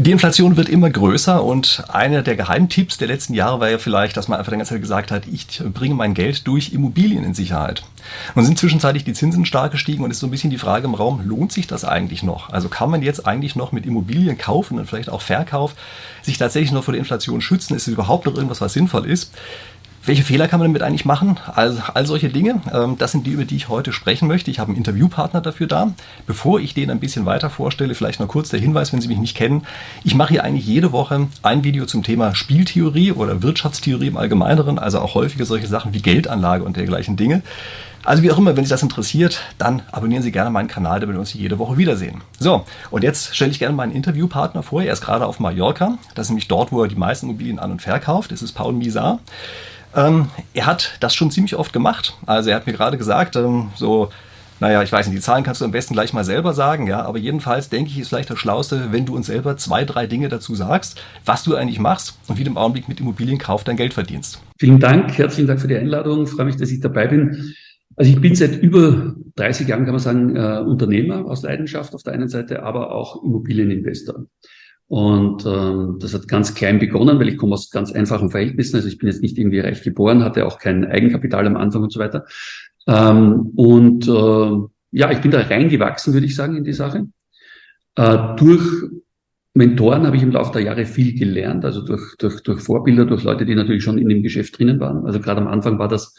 Die Inflation wird immer größer und einer der Geheimtipps der letzten Jahre war ja vielleicht, dass man einfach die ganze Zeit gesagt hat, ich bringe mein Geld durch Immobilien in Sicherheit. Nun sind zwischenzeitlich die Zinsen stark gestiegen und ist so ein bisschen die Frage im Raum, lohnt sich das eigentlich noch? Also kann man jetzt eigentlich noch mit Immobilien kaufen und vielleicht auch Verkauf sich tatsächlich noch vor der Inflation schützen? Ist es überhaupt noch irgendwas, was sinnvoll ist? Welche Fehler kann man damit eigentlich machen? All, all solche Dinge, ähm, das sind die, über die ich heute sprechen möchte. Ich habe einen Interviewpartner dafür da. Bevor ich den ein bisschen weiter vorstelle, vielleicht noch kurz der Hinweis, wenn Sie mich nicht kennen. Ich mache hier eigentlich jede Woche ein Video zum Thema Spieltheorie oder Wirtschaftstheorie im Allgemeineren, also auch häufige solche Sachen wie Geldanlage und dergleichen Dinge. Also wie auch immer, wenn Sie das interessiert, dann abonnieren Sie gerne meinen Kanal, damit wir uns jede Woche wiedersehen. So, und jetzt stelle ich gerne meinen Interviewpartner vor. Er ist gerade auf Mallorca. Das ist nämlich dort, wo er die meisten Immobilien an- und verkauft. Das ist Paul Misar. Ähm, er hat das schon ziemlich oft gemacht. Also er hat mir gerade gesagt, ähm, so, naja, ich weiß nicht, die Zahlen kannst du am besten gleich mal selber sagen, ja, aber jedenfalls denke ich, ist vielleicht das Schlauste, wenn du uns selber zwei, drei Dinge dazu sagst, was du eigentlich machst und wie du im Augenblick mit Immobilienkauf dein Geld verdienst. Vielen Dank, herzlichen Dank für die Einladung, ich freue mich, dass ich dabei bin. Also ich bin seit über 30 Jahren, kann man sagen, äh, Unternehmer aus Leidenschaft auf der einen Seite, aber auch Immobilieninvestor. Und ähm, das hat ganz klein begonnen, weil ich komme aus ganz einfachen Verhältnissen. Also ich bin jetzt nicht irgendwie reich geboren, hatte auch kein Eigenkapital am Anfang und so weiter. Ähm, und äh, ja, ich bin da reingewachsen, würde ich sagen, in die Sache. Äh, durch Mentoren habe ich im Laufe der Jahre viel gelernt, also durch, durch, durch Vorbilder, durch Leute, die natürlich schon in dem Geschäft drinnen waren. Also gerade am Anfang war das,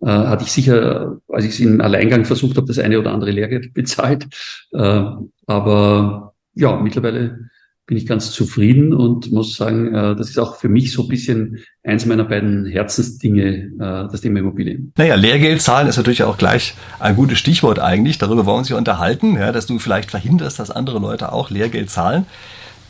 äh, hatte ich sicher, als ich es im Alleingang versucht habe, das eine oder andere Lehrgeld bezahlt. Äh, aber ja, mittlerweile bin ich ganz zufrieden und muss sagen, äh, das ist auch für mich so ein bisschen eins meiner beiden Herzensdinge, äh, das Thema Immobilien. Naja, Lehrgeld zahlen ist natürlich auch gleich ein gutes Stichwort eigentlich. Darüber wollen wir uns ja unterhalten, ja, dass du vielleicht verhinderst, dass andere Leute auch Lehrgeld zahlen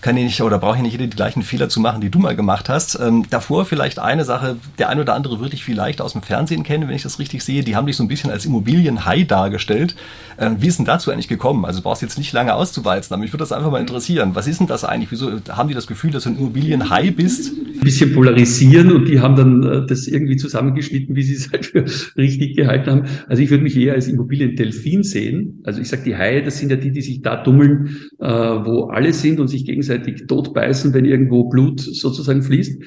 kann ich nicht oder brauche ich nicht jeder die gleichen Fehler zu machen, die du mal gemacht hast. Ähm, davor vielleicht eine Sache, der ein oder andere würde ich vielleicht aus dem Fernsehen kennen, wenn ich das richtig sehe. Die haben dich so ein bisschen als Immobilienhai dargestellt. Ähm, wie ist denn dazu eigentlich gekommen? Also du brauchst jetzt nicht lange auszuwalzen, aber mich würde das einfach mal interessieren. Was ist denn das eigentlich? Wieso haben die das Gefühl, dass du ein Immobilienhai bist? Ein bisschen polarisieren und die haben dann äh, das irgendwie zusammengeschnitten, wie sie es halt für richtig gehalten haben. Also ich würde mich eher als Immobiliendelfin sehen. Also ich sage, die Haie, das sind ja die, die sich da dummeln, äh, wo alle sind und sich gegenseitig gegenseitig totbeißen, wenn irgendwo Blut sozusagen fließt.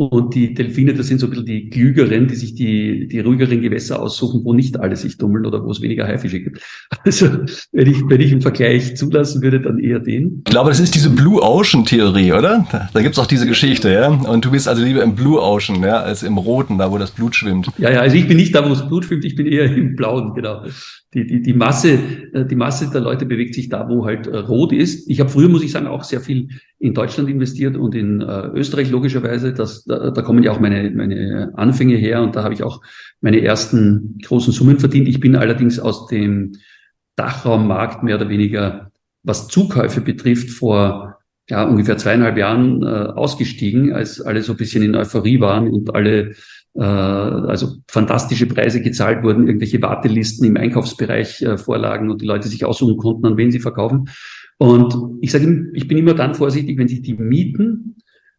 Und die Delfine, das sind so ein bisschen die Klügeren, die sich die, die ruhigeren Gewässer aussuchen, wo nicht alle sich dummeln oder wo es weniger Haifische gibt. Also wenn ich, wenn ich einen Vergleich zulassen würde, dann eher den. Ich glaube, das ist diese Blue Ocean Theorie, oder? Da, gibt's auch diese Geschichte, ja. Und du bist also lieber im Blue Ocean, ja, als im Roten, da wo das Blut schwimmt. Ja, ja, also ich bin nicht da, wo das Blut schwimmt, ich bin eher im Blauen, genau die, die, die Masse, äh, die Masse der Leute bewegt sich da, wo halt äh, rot ist. Ich habe früher, muss ich sagen, auch sehr viel in Deutschland investiert und in äh, Österreich logischerweise. Das, da, da kommen ja auch meine, meine Anfänge her und da habe ich auch meine ersten großen Summen verdient. Ich bin allerdings aus dem Dachraummarkt mehr oder weniger, was Zukäufe betrifft, vor ja, ungefähr zweieinhalb Jahren äh, ausgestiegen, als alle so ein bisschen in Euphorie waren und alle äh, also fantastische Preise gezahlt wurden, irgendwelche Wartelisten im Einkaufsbereich äh, vorlagen und die Leute sich aussuchen konnten, an wen sie verkaufen. Und ich sage, ich bin immer dann vorsichtig, wenn sich die Mieten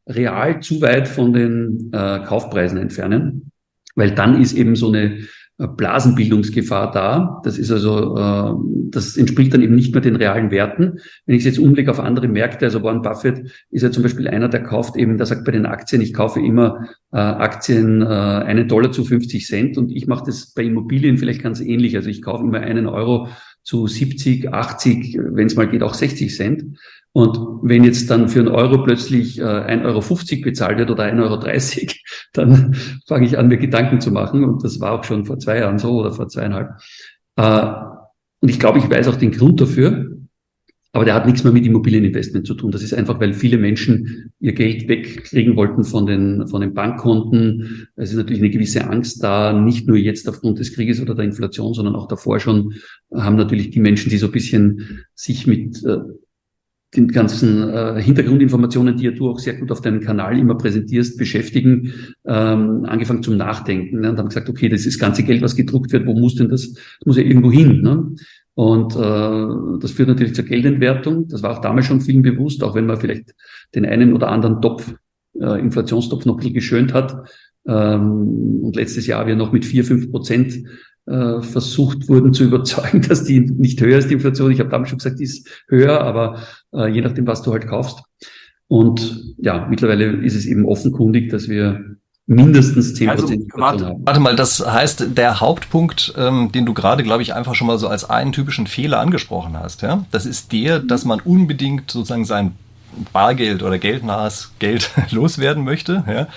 real zu weit von den äh, Kaufpreisen entfernen, weil dann ist eben so eine Blasenbildungsgefahr da. Das ist also, äh, das entspricht dann eben nicht mehr den realen Werten. Wenn ich es jetzt umblicke auf andere Märkte, also Warren Buffett ist ja zum Beispiel einer, der kauft eben, der sagt bei den Aktien, ich kaufe immer äh, Aktien äh, einen Dollar zu 50 Cent und ich mache das bei Immobilien vielleicht ganz ähnlich. Also ich kaufe immer einen Euro zu 70, 80, wenn es mal geht, auch 60 Cent. Und wenn jetzt dann für einen Euro plötzlich äh, 1,50 Euro bezahlt wird oder 1,30 Euro, dann fange ich an, mir Gedanken zu machen. Und das war auch schon vor zwei Jahren so oder vor zweieinhalb. Äh, und ich glaube, ich weiß auch den Grund dafür. Aber der hat nichts mehr mit Immobilieninvestment zu tun. Das ist einfach, weil viele Menschen ihr Geld wegkriegen wollten von den, von den Bankkonten. Es ist natürlich eine gewisse Angst da, nicht nur jetzt aufgrund des Krieges oder der Inflation, sondern auch davor schon haben natürlich die Menschen, die so ein bisschen sich mit äh, den ganzen äh, Hintergrundinformationen, die ja du auch sehr gut auf deinem Kanal immer präsentierst, beschäftigen, ähm, angefangen zum Nachdenken ne? und haben gesagt, okay, das ist das ganze Geld, was gedruckt wird, wo muss denn das, das muss ja irgendwo hin. Ne? Und äh, das führt natürlich zur Geldentwertung. Das war auch damals schon vielen bewusst, auch wenn man vielleicht den einen oder anderen Topf, äh, Inflationstopf noch bisschen geschönt hat. Ähm, und letztes Jahr wir noch mit vier, fünf Prozent äh, versucht wurden zu überzeugen, dass die nicht höher ist, die Inflation. Ich habe damals schon gesagt, die ist höher, aber äh, je nachdem, was du halt kaufst. Und ja, mittlerweile ist es eben offenkundig, dass wir mindestens 10% also, warte. Warte mal, das heißt, der Hauptpunkt, ähm, den du gerade, glaube ich, einfach schon mal so als einen typischen Fehler angesprochen hast, ja, das ist der, dass man unbedingt sozusagen sein Bargeld oder geldnahes Geld loswerden möchte, ja,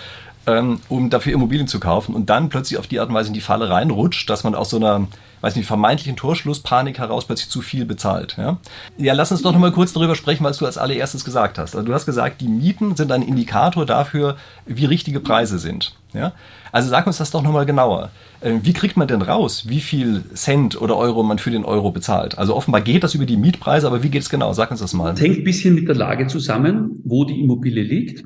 ähm, um dafür Immobilien zu kaufen und dann plötzlich auf die Art und Weise in die Falle reinrutscht, dass man aus so einer weiß nicht, vermeintlichen Torschlusspanik heraus plötzlich zu viel bezahlt. Ja, ja lass uns doch noch mal kurz darüber sprechen, was du als allererstes gesagt hast. Also du hast gesagt, die Mieten sind ein Indikator dafür, wie richtige Preise sind. Ja? Also sag uns das doch nochmal genauer. Äh, wie kriegt man denn raus, wie viel Cent oder Euro man für den Euro bezahlt? Also offenbar geht das über die Mietpreise, aber wie geht es genau? Sag uns das mal. Das hängt ein bisschen mit der Lage zusammen, wo die Immobilie liegt.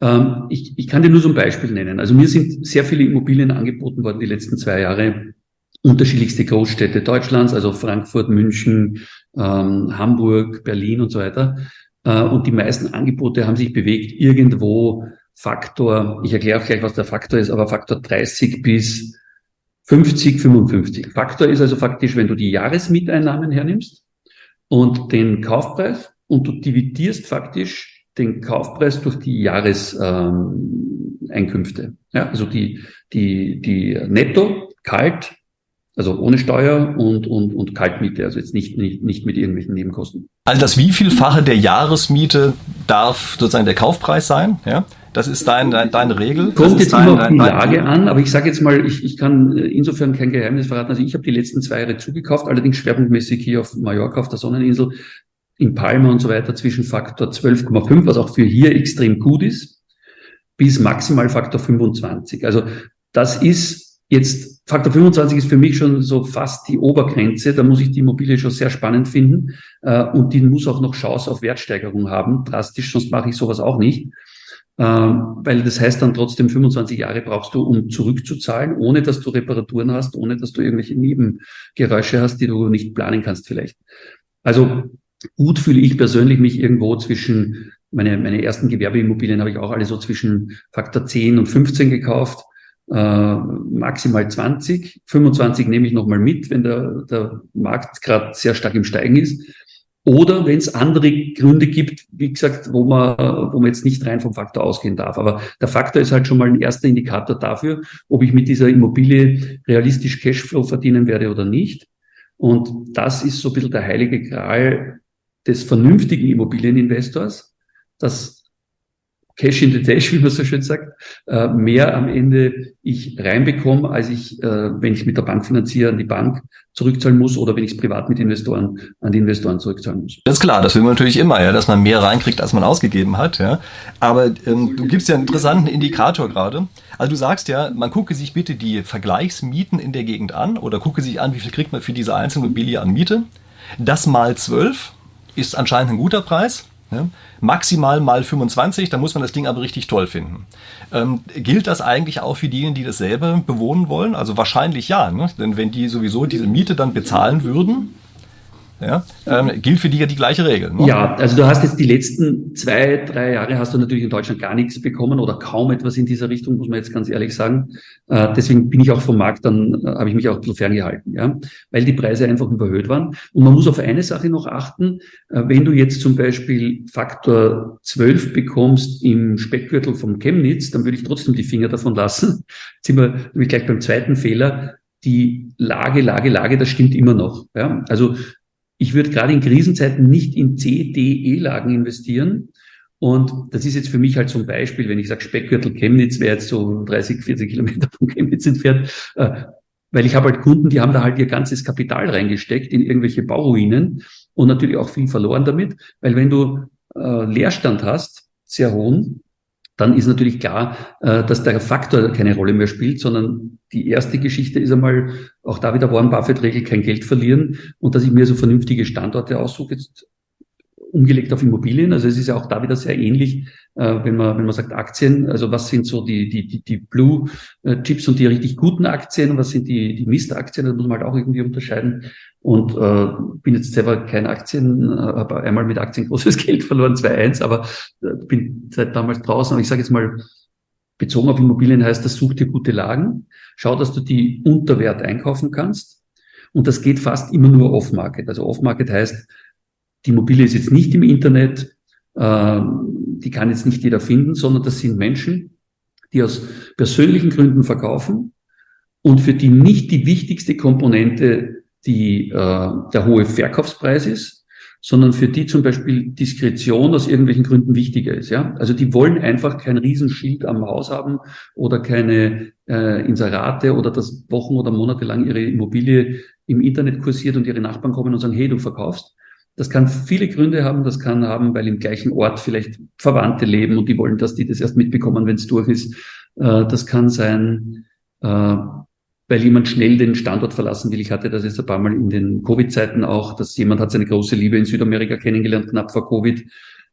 Ähm, ich, ich kann dir nur so ein Beispiel nennen. Also mir sind sehr viele Immobilien angeboten worden die letzten zwei Jahre unterschiedlichste Großstädte Deutschlands, also Frankfurt, München, ähm, Hamburg, Berlin und so weiter. Äh, und die meisten Angebote haben sich bewegt irgendwo Faktor, ich erkläre auch gleich, was der Faktor ist, aber Faktor 30 bis 50, 55. Faktor ist also faktisch, wenn du die Jahresmieteinnahmen hernimmst und den Kaufpreis und du dividierst faktisch den Kaufpreis durch die Jahreseinkünfte. Ähm, ja, also die, die, die Netto, kalt, also ohne Steuer und, und, und Kaltmiete, also jetzt nicht, nicht, nicht mit irgendwelchen Nebenkosten. Also das wievielfache der Jahresmiete darf sozusagen der Kaufpreis sein? Ja? Das ist dein, dein, deine Regel. Kommt jetzt dein, immer auf die Lage an, aber ich sage jetzt mal, ich, ich kann insofern kein Geheimnis verraten. Also ich habe die letzten zwei Jahre zugekauft, allerdings schwerpunktmäßig hier auf Mallorca, auf der Sonneninsel, in Palma und so weiter, zwischen Faktor 12,5, was auch für hier extrem gut ist, bis maximal Faktor 25. Also das ist jetzt Faktor 25 ist für mich schon so fast die Obergrenze. Da muss ich die Immobilie schon sehr spannend finden äh, und die muss auch noch Chance auf Wertsteigerung haben. Drastisch, sonst mache ich sowas auch nicht. Ähm, weil das heißt dann trotzdem 25 Jahre brauchst du, um zurückzuzahlen, ohne dass du Reparaturen hast, ohne dass du irgendwelche Nebengeräusche hast, die du nicht planen kannst vielleicht. Also gut fühle ich persönlich mich irgendwo zwischen, meine, meine ersten Gewerbeimmobilien habe ich auch alle so zwischen Faktor 10 und 15 gekauft äh, maximal 20. 25 nehme ich nochmal mit, wenn der, der Markt gerade sehr stark im Steigen ist. Oder wenn es andere Gründe gibt, wie gesagt, wo man, wo man jetzt nicht rein vom Faktor ausgehen darf. Aber der Faktor ist halt schon mal ein erster Indikator dafür, ob ich mit dieser Immobilie realistisch Cashflow verdienen werde oder nicht. Und das ist so ein bisschen der heilige Gral des vernünftigen Immobilieninvestors, dass Cash in the Dash, wie man so schön sagt, äh, mehr am Ende ich reinbekomme, als ich, äh, wenn ich mit der Bank finanziere, an die Bank zurückzahlen muss oder wenn ich es privat mit Investoren an die Investoren zurückzahlen muss. Das ist klar, das will man natürlich immer, ja, dass man mehr reinkriegt, als man ausgegeben hat. Ja. Aber ähm, du gibst ja einen interessanten Indikator gerade. Also du sagst ja, man gucke sich bitte die Vergleichsmieten in der Gegend an oder gucke sich an, wie viel kriegt man für diese einzelne Immobilie an Miete. Das mal zwölf ist anscheinend ein guter Preis. Ja? Maximal mal 25, da muss man das Ding aber richtig toll finden. Ähm, gilt das eigentlich auch für diejenigen, die das selber bewohnen wollen? Also wahrscheinlich ja, ne? denn wenn die sowieso diese Miete dann bezahlen würden, ja, ähm, gilt für die ja die gleiche Regel. Ne? Ja, also du hast jetzt die letzten zwei, drei Jahre hast du natürlich in Deutschland gar nichts bekommen oder kaum etwas in dieser Richtung, muss man jetzt ganz ehrlich sagen. Äh, deswegen bin ich auch vom Markt, dann äh, habe ich mich auch ein bisschen ferngehalten, ja, weil die Preise einfach überhöht waren. Und man muss auf eine Sache noch achten, äh, wenn du jetzt zum Beispiel Faktor 12 bekommst im Speckgürtel vom Chemnitz, dann würde ich trotzdem die Finger davon lassen. Jetzt sind wir nämlich gleich beim zweiten Fehler die Lage, Lage, Lage, das stimmt immer noch. Ja? Also ich würde gerade in Krisenzeiten nicht in C, D, E-Lagen investieren. Und das ist jetzt für mich halt ein Beispiel, wenn ich sage, Speckgürtel Chemnitz wäre jetzt so 30, 40 Kilometer von Chemnitz entfernt, äh, weil ich habe halt Kunden, die haben da halt ihr ganzes Kapital reingesteckt in irgendwelche Bauruinen und natürlich auch viel verloren damit, weil wenn du äh, Leerstand hast, sehr hohen, dann ist natürlich klar, äh, dass der Faktor keine Rolle mehr spielt, sondern die erste Geschichte ist einmal, auch da wieder Warren Buffett-Regel, kein Geld verlieren und dass ich mir so vernünftige Standorte aussuche, jetzt umgelegt auf Immobilien. Also es ist ja auch da wieder sehr ähnlich, äh, wenn man wenn man sagt Aktien. Also was sind so die die die, die Blue äh, Chips und die richtig guten Aktien was sind die die Mist-Aktien? Das muss man halt auch irgendwie unterscheiden. Und äh, bin jetzt selber kein Aktien, äh, habe einmal mit Aktien großes Geld verloren, 2-1, aber äh, bin seit damals draußen. Aber ich sage jetzt mal, bezogen auf Immobilien heißt das, such dir gute Lagen, schau, dass du die unter Wert einkaufen kannst. Und das geht fast immer nur off-market. Also off-market heißt, die Immobilie ist jetzt nicht im Internet, äh, die kann jetzt nicht jeder finden, sondern das sind Menschen, die aus persönlichen Gründen verkaufen und für die nicht die wichtigste Komponente die, äh, der hohe Verkaufspreis ist, sondern für die zum Beispiel Diskretion aus irgendwelchen Gründen wichtiger ist. Ja? Also die wollen einfach kein Riesenschild am Haus haben oder keine äh, Inserate oder das Wochen oder Monate lang ihre Immobilie im Internet kursiert und ihre Nachbarn kommen und sagen, hey, du verkaufst. Das kann viele Gründe haben. Das kann haben, weil im gleichen Ort vielleicht Verwandte leben und die wollen, dass die das erst mitbekommen, wenn es durch ist. Äh, das kann sein, äh, weil jemand schnell den Standort verlassen will. Ich hatte das jetzt ein paar Mal in den Covid-Zeiten auch, dass jemand hat seine große Liebe in Südamerika kennengelernt, knapp vor Covid.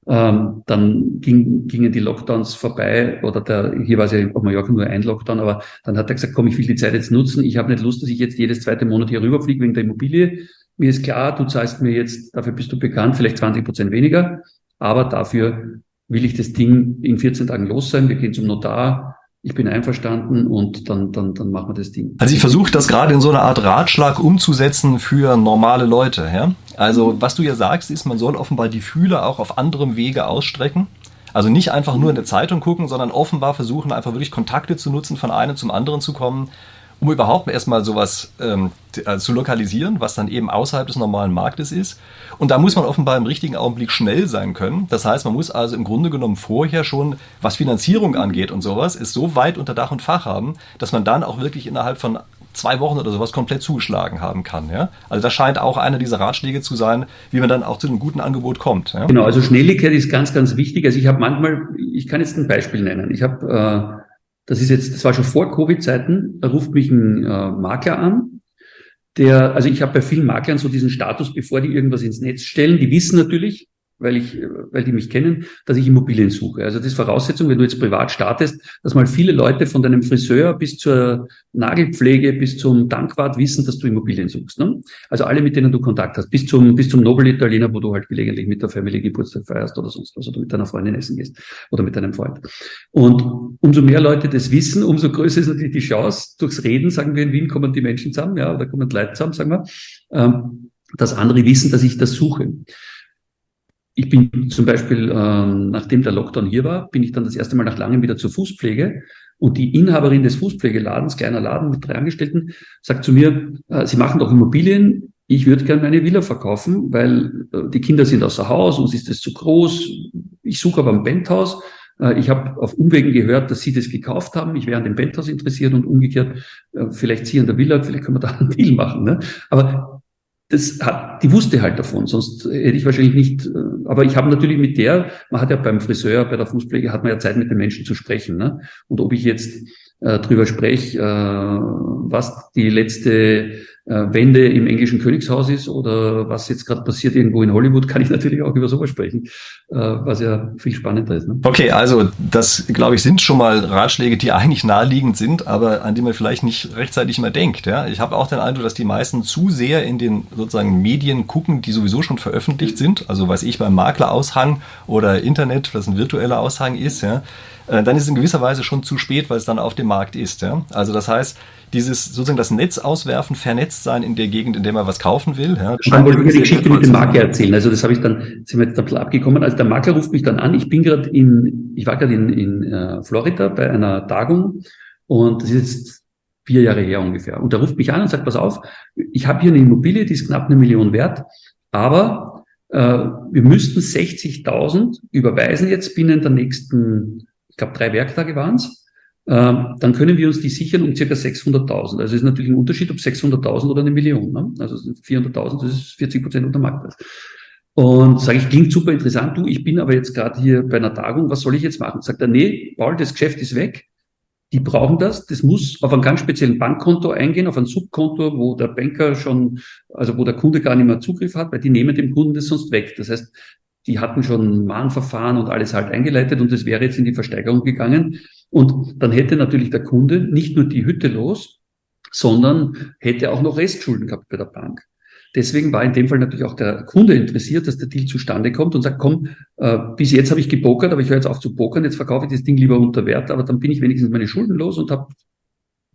Ähm, dann ging, gingen die Lockdowns vorbei oder der, hier war es ja auf Mallorca nur ein Lockdown, aber dann hat er gesagt, komm, ich will die Zeit jetzt nutzen. Ich habe nicht Lust, dass ich jetzt jedes zweite Monat hier rüberfliege wegen der Immobilie. Mir ist klar, du zahlst mir jetzt, dafür bist du bekannt, vielleicht 20 Prozent weniger, aber dafür will ich das Ding in 14 Tagen los sein. Wir gehen zum Notar, ich bin einverstanden und dann, dann, dann machen wir das Ding. Also ich versuche das gerade in so einer Art Ratschlag umzusetzen für normale Leute. Ja? Also was du ja sagst, ist, man soll offenbar die Fühler auch auf anderem Wege ausstrecken. Also nicht einfach nur in der Zeitung gucken, sondern offenbar versuchen, einfach wirklich Kontakte zu nutzen, von einem zum anderen zu kommen um überhaupt erstmal sowas ähm, äh, zu lokalisieren, was dann eben außerhalb des normalen Marktes ist. Und da muss man offenbar im richtigen Augenblick schnell sein können. Das heißt, man muss also im Grunde genommen vorher schon, was Finanzierung angeht und sowas, ist so weit unter Dach und Fach haben, dass man dann auch wirklich innerhalb von zwei Wochen oder sowas komplett zugeschlagen haben kann. Ja? Also das scheint auch einer dieser Ratschläge zu sein, wie man dann auch zu einem guten Angebot kommt. Ja? Genau, also Schnelligkeit ist ganz, ganz wichtig. Also ich habe manchmal, ich kann jetzt ein Beispiel nennen. Ich habe äh, das ist jetzt, das war schon vor Covid-Zeiten, da ruft mich ein äh, Makler an, der, also ich habe bei vielen Maklern so diesen Status, bevor die irgendwas ins Netz stellen, die wissen natürlich, weil ich, weil die mich kennen, dass ich Immobilien suche. Also das ist Voraussetzung, wenn du jetzt privat startest, dass mal viele Leute von deinem Friseur bis zur Nagelpflege bis zum Tankwart wissen, dass du Immobilien suchst. Ne? Also alle, mit denen du Kontakt hast, bis zum, bis zum Nobel Italiener, wo du halt gelegentlich mit der Familie Geburtstag feierst oder sonst was, oder mit deiner Freundin essen gehst oder mit deinem Freund. Und umso mehr Leute das wissen, umso größer ist natürlich die Chance, durchs Reden, sagen wir in Wien, kommen die Menschen zusammen, ja, oder kommen Leute zusammen, sagen wir, ähm, dass andere wissen, dass ich das suche. Ich bin zum Beispiel, ähm, nachdem der Lockdown hier war, bin ich dann das erste Mal nach langem wieder zur Fußpflege. Und die Inhaberin des Fußpflegeladens, kleiner Laden mit drei Angestellten, sagt zu mir, äh, Sie machen doch Immobilien. Ich würde gerne meine Villa verkaufen, weil äh, die Kinder sind außer Haus, uns ist das zu groß. Ich suche aber ein Penthouse. Äh, ich habe auf Umwegen gehört, dass Sie das gekauft haben. Ich wäre an dem Penthouse interessiert und umgekehrt, äh, vielleicht Sie an der Villa, vielleicht können wir da einen Deal machen. Ne? Aber das hat, die wusste halt davon, sonst hätte ich wahrscheinlich nicht, äh, aber ich habe natürlich mit der, man hat ja beim Friseur, bei der Fußpflege, hat man ja Zeit mit den Menschen zu sprechen. Ne? Und ob ich jetzt äh, drüber spreche, äh, was die letzte Wende im englischen Königshaus ist oder was jetzt gerade passiert irgendwo in Hollywood, kann ich natürlich auch über sowas sprechen, äh, was ja viel spannender ist. Ne? Okay, also das, glaube ich, sind schon mal Ratschläge, die eigentlich naheliegend sind, aber an die man vielleicht nicht rechtzeitig immer denkt. Ja? Ich habe auch den Eindruck, dass die meisten zu sehr in den sozusagen Medien gucken, die sowieso schon veröffentlicht sind. Also weiß ich beim Makleraushang oder Internet, was ein virtueller Aushang ist, ja, äh, dann ist es in gewisser Weise schon zu spät, weil es dann auf dem Markt ist. Ja? Also das heißt, dieses sozusagen das Netz auswerfen, vernetzt sein in der Gegend, in der man was kaufen will. Ja, dann wollte ich die Geschichte mit dem Makler erzählen. Also das habe ich dann, sind wir jetzt ein bisschen abgekommen. Also der Makler ruft mich dann an. Ich bin gerade in, ich war gerade in, in uh, Florida bei einer Tagung und das ist jetzt vier Jahre her ungefähr. Und er ruft mich an und sagt, pass auf, ich habe hier eine Immobilie, die ist knapp eine Million wert, aber äh, wir müssten 60.000 überweisen jetzt binnen der nächsten, ich glaube drei Werktage waren es ähm, dann können wir uns die sichern um circa 600.000. Also es ist natürlich ein Unterschied, ob 600.000 oder eine Million. Ne? Also 400.000, das ist 40 Prozent unter Marktpreis. Und sage ich, klingt super interessant, du, ich bin aber jetzt gerade hier bei einer Tagung, was soll ich jetzt machen? Sagt er, nee, Paul, das Geschäft ist weg. Die brauchen das. Das muss auf einem ganz speziellen Bankkonto eingehen, auf ein Subkonto, wo der Banker schon, also wo der Kunde gar nicht mehr Zugriff hat, weil die nehmen dem Kunden das sonst weg. Das heißt, die hatten schon Mahnverfahren und alles halt eingeleitet und es wäre jetzt in die Versteigerung gegangen. Und dann hätte natürlich der Kunde nicht nur die Hütte los, sondern hätte auch noch Restschulden gehabt bei der Bank. Deswegen war in dem Fall natürlich auch der Kunde interessiert, dass der Deal zustande kommt und sagt, komm, äh, bis jetzt habe ich gepokert, aber ich höre jetzt auf zu pokern, jetzt verkaufe ich das Ding lieber unter Wert, aber dann bin ich wenigstens meine Schulden los und habe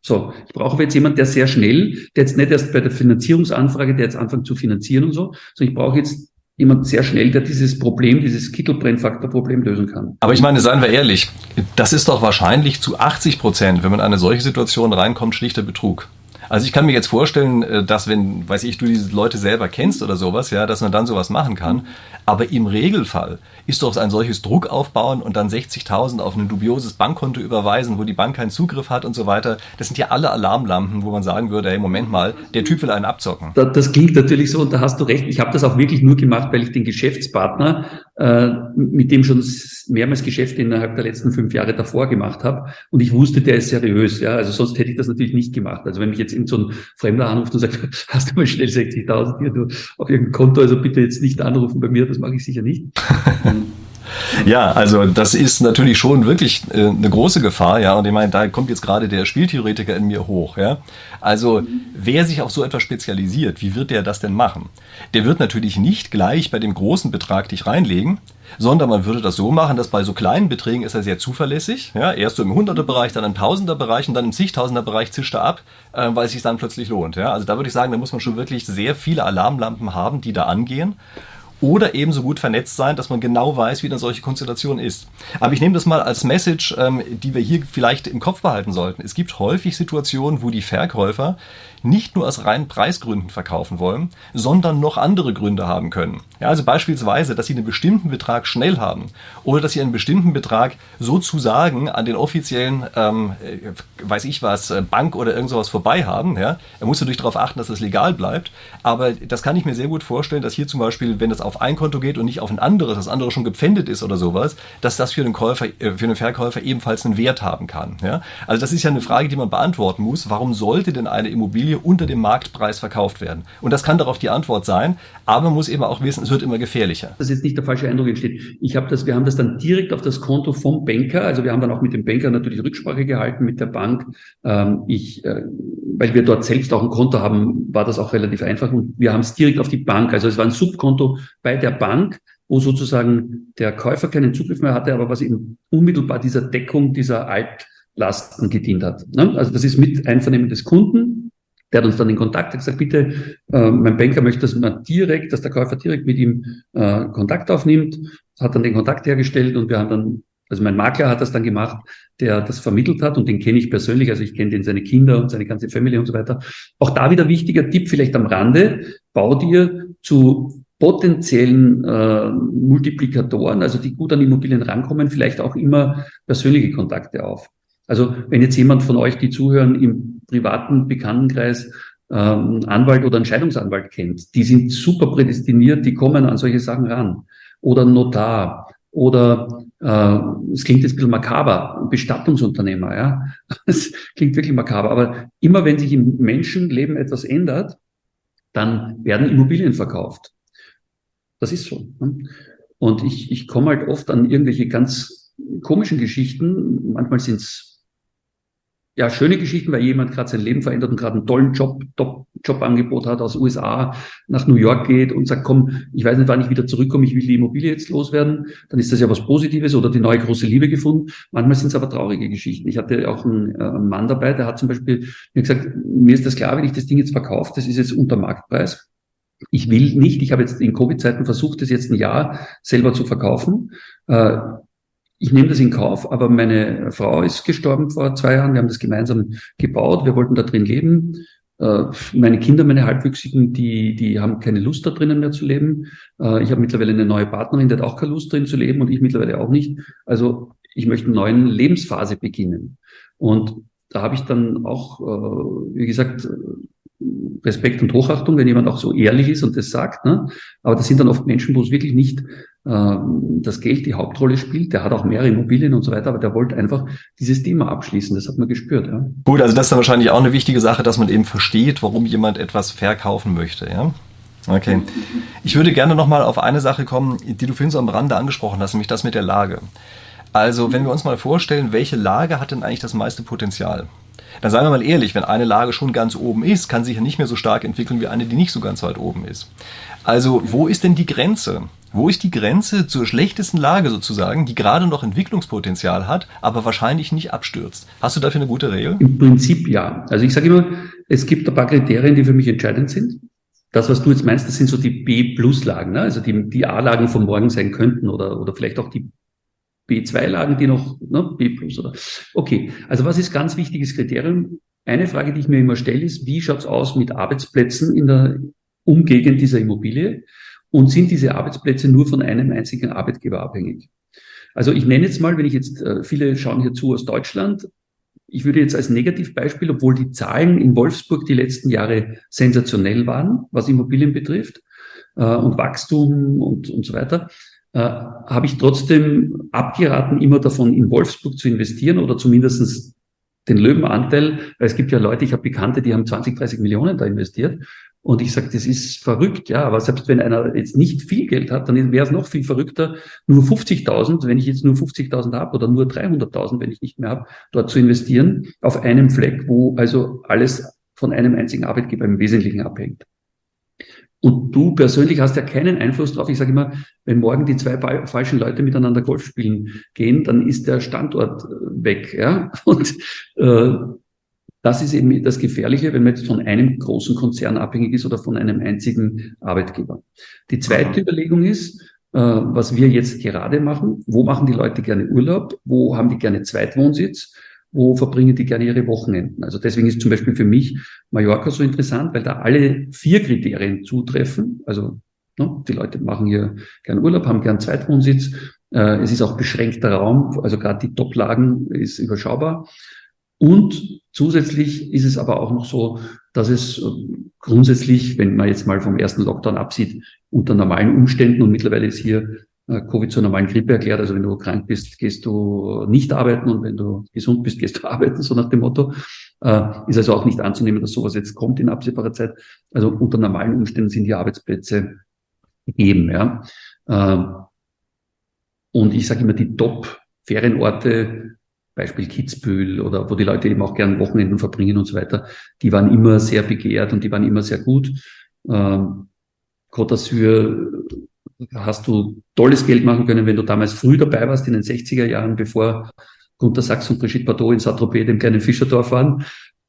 so, ich brauche jetzt jemand, der sehr schnell, der jetzt nicht erst bei der Finanzierungsanfrage, der jetzt anfängt zu finanzieren und so, sondern ich brauche jetzt jemand sehr schnell, der dieses Problem, dieses Kittelbrennfaktor-Problem lösen kann. Aber ich meine, seien wir ehrlich, das ist doch wahrscheinlich zu 80 Prozent, wenn man in eine solche Situation reinkommt, schlichter Betrug. Also ich kann mir jetzt vorstellen, äh, dass wenn, weiß ich, du diese Leute selber kennst oder sowas, ja, dass man dann sowas machen kann. Aber im Regelfall ist doch ein solches Druck aufbauen und dann 60.000 auf ein dubioses Bankkonto überweisen, wo die Bank keinen Zugriff hat und so weiter. Das sind ja alle Alarmlampen, wo man sagen würde, hey, Moment mal, der Typ will einen abzocken. Das klingt natürlich so und da hast du recht. Ich habe das auch wirklich nur gemacht, weil ich den Geschäftspartner, mit dem schon mehrmals Geschäfte innerhalb der letzten fünf Jahre davor gemacht habe und ich wusste, der ist seriös. Ja, also sonst hätte ich das natürlich nicht gemacht. Also wenn mich jetzt irgend so ein Fremder anruft und sagt, hast du mal schnell 60.000 hier auf irgendein Konto, also bitte jetzt nicht anrufen bei mir, das mache ich sicher nicht. Ja, also das ist natürlich schon wirklich äh, eine große Gefahr, ja. Und ich meine, da kommt jetzt gerade der Spieltheoretiker in mir hoch, ja. Also wer sich auf so etwas spezialisiert, wie wird der das denn machen? Der wird natürlich nicht gleich bei dem großen Betrag dich reinlegen, sondern man würde das so machen, dass bei so kleinen Beträgen ist er sehr zuverlässig. Ja, erst so im Hunderterbereich, dann im Tausenderbereich und dann im Zigtausenderbereich zischt er ab, äh, weil es sich dann plötzlich lohnt. Ja, also da würde ich sagen, da muss man schon wirklich sehr viele Alarmlampen haben, die da angehen oder ebenso gut vernetzt sein, dass man genau weiß, wie eine solche Konstellation ist. Aber ich nehme das mal als Message, ähm, die wir hier vielleicht im Kopf behalten sollten. Es gibt häufig Situationen, wo die Verkäufer nicht nur aus reinen Preisgründen verkaufen wollen, sondern noch andere Gründe haben können. Ja, also beispielsweise, dass sie einen bestimmten Betrag schnell haben oder dass sie einen bestimmten Betrag sozusagen an den offiziellen, ähm, äh, weiß ich was, äh, Bank oder irgend sowas vorbei haben. Ja. Er muss natürlich darauf achten, dass das legal bleibt. Aber das kann ich mir sehr gut vorstellen, dass hier zum Beispiel, wenn das auf ein Konto geht und nicht auf ein anderes, das andere schon gepfändet ist oder sowas, dass das für den Käufer, äh, für den Verkäufer ebenfalls einen Wert haben kann. Ja. Also das ist ja eine Frage, die man beantworten muss. Warum sollte denn eine Immobilie Immobilie unter dem Marktpreis verkauft werden? Und das kann darauf die Antwort sein, aber man muss eben auch wissen, es wird immer gefährlicher. Dass jetzt nicht der falsche Eindruck entsteht. Ich habe das, wir haben das dann direkt auf das Konto vom Banker, also wir haben dann auch mit dem Banker natürlich Rücksprache gehalten mit der Bank. Ähm, ich, äh, weil wir dort selbst auch ein Konto haben, war das auch relativ einfach und wir haben es direkt auf die Bank. Also es war ein Subkonto bei der Bank wo sozusagen der Käufer keinen Zugriff mehr hatte, aber was eben unmittelbar dieser Deckung dieser Altlasten gedient hat. Ne? Also das ist mit Einvernehmen des Kunden der hat uns dann in Kontakt gesagt, bitte, äh, mein Banker möchte, dass man direkt, dass der Käufer direkt mit ihm äh, Kontakt aufnimmt, hat dann den Kontakt hergestellt und wir haben dann, also mein Makler hat das dann gemacht, der das vermittelt hat und den kenne ich persönlich, also ich kenne den seine Kinder und seine ganze Familie und so weiter. Auch da wieder wichtiger Tipp vielleicht am Rande, bau dir zu potenziellen äh, Multiplikatoren, also die gut an Immobilien rankommen, vielleicht auch immer persönliche Kontakte auf. Also wenn jetzt jemand von euch, die zuhören, im privaten Bekanntenkreis ähm, Anwalt oder einen Scheidungsanwalt kennt, die sind super prädestiniert, die kommen an solche Sachen ran. Oder Notar. Oder äh, es klingt jetzt ein bisschen makaber, Bestattungsunternehmer, ja. Es klingt wirklich makaber. Aber immer wenn sich im Menschenleben etwas ändert, dann werden Immobilien verkauft. Das ist so. Ne? Und ich, ich komme halt oft an irgendwelche ganz komischen Geschichten. Manchmal sind es ja, schöne Geschichten, weil jemand gerade sein Leben verändert und gerade einen tollen Job, Top, Jobangebot hat aus USA, nach New York geht und sagt, komm, ich weiß nicht, wann ich wieder zurückkomme, ich will die Immobilie jetzt loswerden, dann ist das ja was Positives oder die neue große Liebe gefunden. Manchmal sind es aber traurige Geschichten. Ich hatte auch einen, äh, einen Mann dabei, der hat zum Beispiel mir gesagt, mir ist das klar, wenn ich das Ding jetzt verkaufe, das ist jetzt unter Marktpreis. Ich will nicht, ich habe jetzt in Covid-Zeiten versucht, das jetzt ein Jahr selber zu verkaufen. Äh, ich nehme das in Kauf, aber meine Frau ist gestorben vor zwei Jahren. Wir haben das gemeinsam gebaut. Wir wollten da drin leben. Äh, meine Kinder, meine Halbwüchsigen, die, die haben keine Lust da drinnen mehr zu leben. Äh, ich habe mittlerweile eine neue Partnerin, die hat auch keine Lust drin zu leben und ich mittlerweile auch nicht. Also ich möchte eine neue Lebensphase beginnen. Und da habe ich dann auch, äh, wie gesagt, Respekt und Hochachtung, wenn jemand auch so ehrlich ist und das sagt. Ne? Aber das sind dann oft Menschen, wo es wirklich nicht äh, das Geld die Hauptrolle spielt. Der hat auch mehrere Immobilien und so weiter, aber der wollte einfach dieses Thema abschließen. Das hat man gespürt. Ja. Gut, also das ist dann wahrscheinlich auch eine wichtige Sache, dass man eben versteht, warum jemand etwas verkaufen möchte. Ja. Okay. Ich würde gerne nochmal auf eine Sache kommen, die du vorhin so am Rande angesprochen hast, nämlich das mit der Lage. Also, wenn wir uns mal vorstellen, welche Lage hat denn eigentlich das meiste Potenzial? Dann seien wir mal ehrlich, wenn eine Lage schon ganz oben ist, kann sich ja nicht mehr so stark entwickeln wie eine, die nicht so ganz weit oben ist. Also wo ist denn die Grenze? Wo ist die Grenze zur schlechtesten Lage sozusagen, die gerade noch Entwicklungspotenzial hat, aber wahrscheinlich nicht abstürzt? Hast du dafür eine gute Regel? Im Prinzip ja. Also ich sage immer, es gibt ein paar Kriterien, die für mich entscheidend sind. das, was du jetzt meinst, das sind so die B-Plus-Lagen, ne? also die, die A-Lagen von morgen sein könnten oder, oder vielleicht auch die B2-Lagen, die noch ne, B plus oder. Okay, also was ist ganz wichtiges Kriterium? Eine Frage, die ich mir immer stelle, ist, wie schaut's aus mit Arbeitsplätzen in der Umgegend dieser Immobilie? Und sind diese Arbeitsplätze nur von einem einzigen Arbeitgeber abhängig? Also ich nenne jetzt mal, wenn ich jetzt, äh, viele schauen hier zu aus Deutschland, ich würde jetzt als Negativbeispiel, obwohl die Zahlen in Wolfsburg die letzten Jahre sensationell waren, was Immobilien betrifft, äh, und Wachstum und, und so weiter, äh, habe ich trotzdem abgeraten, immer davon in Wolfsburg zu investieren oder zumindestens den Löwenanteil, es gibt ja Leute, ich habe Bekannte, die haben 20, 30 Millionen da investiert. Und ich sage, das ist verrückt, ja, aber selbst wenn einer jetzt nicht viel Geld hat, dann wäre es noch viel verrückter, nur 50.000, wenn ich jetzt nur 50.000 habe oder nur 300.000, wenn ich nicht mehr habe, dort zu investieren, auf einem Fleck, wo also alles von einem einzigen Arbeitgeber im Wesentlichen abhängt. Und du persönlich hast ja keinen Einfluss drauf. Ich sage immer, wenn morgen die zwei falschen Leute miteinander Golf spielen gehen, dann ist der Standort äh, weg. Ja? Und äh, das ist eben das Gefährliche, wenn man jetzt von einem großen Konzern abhängig ist oder von einem einzigen Arbeitgeber. Die zweite. Überlegung ist, äh, was wir jetzt gerade machen. Wo machen die Leute gerne Urlaub? Wo haben die gerne Zweitwohnsitz? Wo verbringen die gerne ihre Wochenenden. Also deswegen ist zum Beispiel für mich Mallorca so interessant, weil da alle vier Kriterien zutreffen. Also ne, die Leute machen hier gern Urlaub, haben gern Zweitwohnsitz. Äh, es ist auch beschränkter Raum, also gerade die Top-Lagen ist überschaubar. Und zusätzlich ist es aber auch noch so, dass es äh, grundsätzlich, wenn man jetzt mal vom ersten Lockdown absieht, unter normalen Umständen und mittlerweile ist hier Covid zur normalen Grippe erklärt. Also wenn du krank bist, gehst du nicht arbeiten und wenn du gesund bist, gehst du arbeiten, so nach dem Motto. Äh, ist also auch nicht anzunehmen, dass sowas jetzt kommt in absehbarer Zeit. Also unter normalen Umständen sind die Arbeitsplätze gegeben. Ja. Äh, und ich sage immer, die Top-Ferienorte, Beispiel Kitzbühel oder wo die Leute eben auch gern Wochenenden verbringen und so weiter, die waren immer sehr begehrt und die waren immer sehr gut. Ähm, Côte d'Azur hast du tolles Geld machen können, wenn du damals früh dabei warst, in den 60er Jahren, bevor Gunter Sachs und Brigitte Bardot in Saint-Tropez, dem kleinen Fischerdorf waren.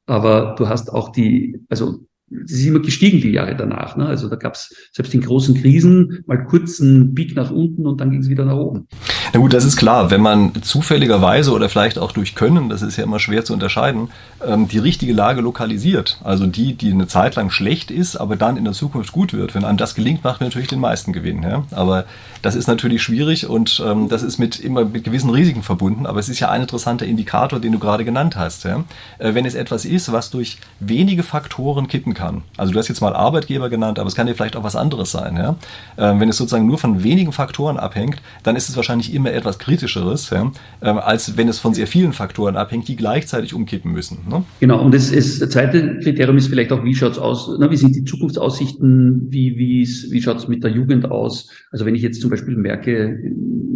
Aber du hast auch die, also es ist immer gestiegen die Jahre danach. Ne? Also da gab es selbst in großen Krisen mal kurz einen Peak nach unten und dann ging es wieder nach oben. Na gut, das ist klar. Wenn man zufälligerweise oder vielleicht auch durch Können, das ist ja immer schwer zu unterscheiden, ähm, die richtige Lage lokalisiert, also die, die eine Zeit lang schlecht ist, aber dann in der Zukunft gut wird, wenn einem das gelingt, macht man natürlich den meisten Gewinn. Ja? Aber das ist natürlich schwierig und ähm, das ist mit immer mit gewissen Risiken verbunden. Aber es ist ja ein interessanter Indikator, den du gerade genannt hast. Ja? Äh, wenn es etwas ist, was durch wenige Faktoren kippen kann. Also du hast jetzt mal Arbeitgeber genannt, aber es kann ja vielleicht auch was anderes sein. Ja? Ähm, wenn es sozusagen nur von wenigen Faktoren abhängt, dann ist es wahrscheinlich immer etwas kritischeres, ja? ähm, als wenn es von sehr vielen Faktoren abhängt, die gleichzeitig umkippen müssen. Ne? Genau, und das, ist, das zweite Kriterium ist vielleicht auch, wie schaut's aus, na, wie sind die Zukunftsaussichten, wie, wie, wie schaut's mit der Jugend aus? Also wenn ich jetzt zum Beispiel merke,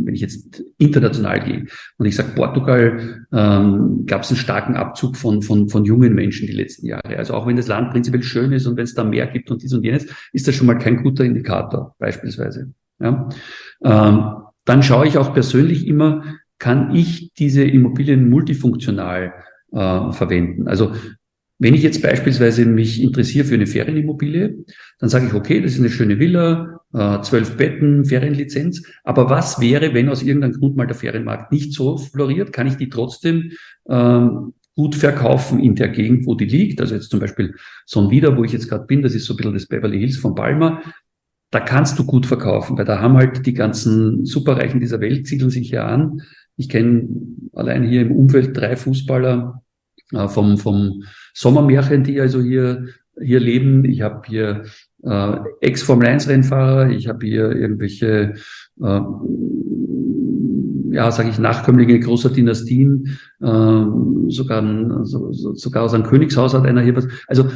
wenn ich jetzt international gehe und ich sage, Portugal ähm, gab es einen starken Abzug von, von, von jungen Menschen die letzten Jahre. Also auch wenn das Land prinzipiell schön ist und wenn es da mehr gibt und dies und jenes, ist das schon mal kein guter Indikator beispielsweise. Ja? Ähm, dann schaue ich auch persönlich immer, kann ich diese Immobilien multifunktional äh, verwenden? Also wenn ich jetzt beispielsweise mich interessiere für eine Ferienimmobilie, dann sage ich, okay, das ist eine schöne Villa, äh, zwölf Betten, Ferienlizenz. Aber was wäre, wenn aus irgendeinem Grund mal der Ferienmarkt nicht so floriert? Kann ich die trotzdem ähm, gut verkaufen in der Gegend, wo die liegt? Also jetzt zum Beispiel Sonvida, wo ich jetzt gerade bin, das ist so ein bisschen das Beverly Hills von Palma. Da kannst du gut verkaufen, weil da haben halt die ganzen Superreichen dieser Welt siedeln sich ja an. Ich kenne allein hier im Umfeld drei Fußballer äh, vom, vom Sommermärchen, die also hier, hier leben. Ich habe hier äh, Ex-Formel-1-Rennfahrer, ich habe hier irgendwelche, äh, ja, sage ich, Nachkömmlinge großer Dynastien, äh, sogar, so, sogar aus einem Königshaus hat einer hier was. Also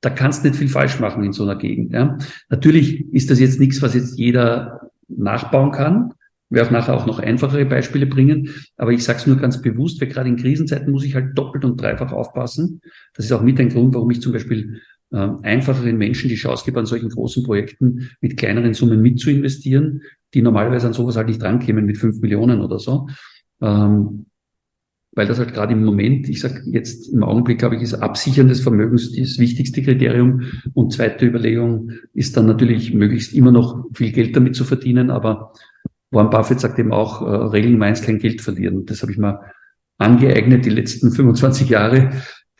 da kannst nicht viel falsch machen in so einer Gegend. Ja. Natürlich ist das jetzt nichts, was jetzt jeder nachbauen kann. Ich werde nachher auch noch einfachere Beispiele bringen, aber ich sage es nur ganz bewusst, weil gerade in Krisenzeiten muss ich halt doppelt und dreifach aufpassen. Das ist auch mit ein Grund, warum ich zum Beispiel äh, einfacheren Menschen die Chance gebe, an solchen großen Projekten mit kleineren Summen mitzuinvestieren, die normalerweise an sowas halt nicht drankämen mit fünf Millionen oder so. Ähm, weil das halt gerade im Moment, ich sage jetzt im Augenblick, glaube ich, ist Absichern des Vermögens das wichtigste Kriterium. Und zweite Überlegung ist dann natürlich möglichst immer noch viel Geld damit zu verdienen. Aber Warren Buffett sagt eben auch, äh, Regeln meins kein Geld verlieren. Das habe ich mal angeeignet die letzten 25 Jahre.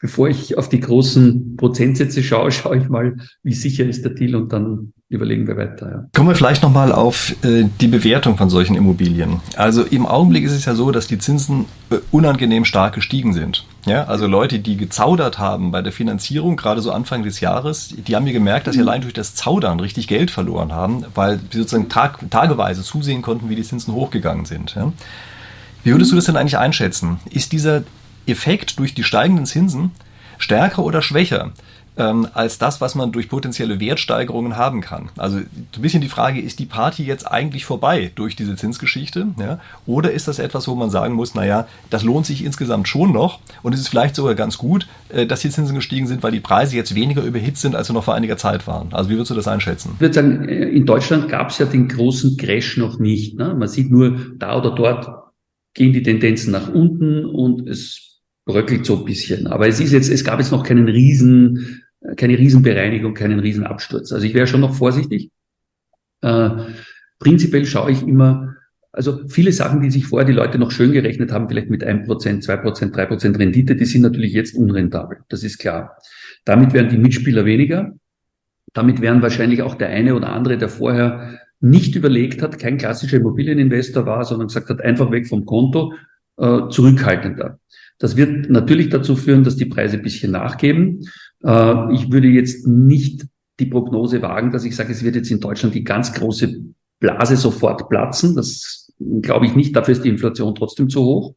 Bevor ich auf die großen Prozentsätze schaue, schaue ich mal, wie sicher ist der Deal und dann überlegen wir weiter. Ja. Kommen wir vielleicht nochmal auf äh, die Bewertung von solchen Immobilien. Also im Augenblick ist es ja so, dass die Zinsen äh, unangenehm stark gestiegen sind. Ja, also Leute, die gezaudert haben bei der Finanzierung, gerade so Anfang des Jahres, die haben mir gemerkt, dass sie allein durch das Zaudern richtig Geld verloren haben, weil sie sozusagen tag, tageweise zusehen konnten, wie die Zinsen hochgegangen sind. Ja. Wie würdest du das denn eigentlich einschätzen? Ist dieser Effekt durch die steigenden Zinsen stärker oder schwächer ähm, als das, was man durch potenzielle Wertsteigerungen haben kann. Also ein bisschen die Frage, ist die Party jetzt eigentlich vorbei durch diese Zinsgeschichte? Ja? Oder ist das etwas, wo man sagen muss, naja, das lohnt sich insgesamt schon noch und es ist vielleicht sogar ganz gut, äh, dass die Zinsen gestiegen sind, weil die Preise jetzt weniger überhitzt sind, als sie noch vor einiger Zeit waren. Also wie würdest du das einschätzen? Ich würde sagen, äh, in Deutschland gab es ja den großen Crash noch nicht. Ne? Man sieht nur, da oder dort gehen die Tendenzen nach unten und es bröckelt so ein bisschen. Aber es ist jetzt, es gab jetzt noch keinen riesen keine Riesenbereinigung, keinen Riesenabsturz. Also ich wäre schon noch vorsichtig. Äh, prinzipiell schaue ich immer, also viele Sachen, die sich vorher die Leute noch schön gerechnet haben, vielleicht mit 1%, 2%, 3% Rendite, die sind natürlich jetzt unrentabel. Das ist klar. Damit werden die Mitspieler weniger. Damit werden wahrscheinlich auch der eine oder andere, der vorher nicht überlegt hat, kein klassischer Immobilieninvestor war, sondern gesagt hat, einfach weg vom Konto, äh, zurückhaltender. Das wird natürlich dazu führen, dass die Preise ein bisschen nachgeben. Äh, ich würde jetzt nicht die Prognose wagen, dass ich sage, es wird jetzt in Deutschland die ganz große Blase sofort platzen. Das glaube ich nicht. Dafür ist die Inflation trotzdem zu hoch.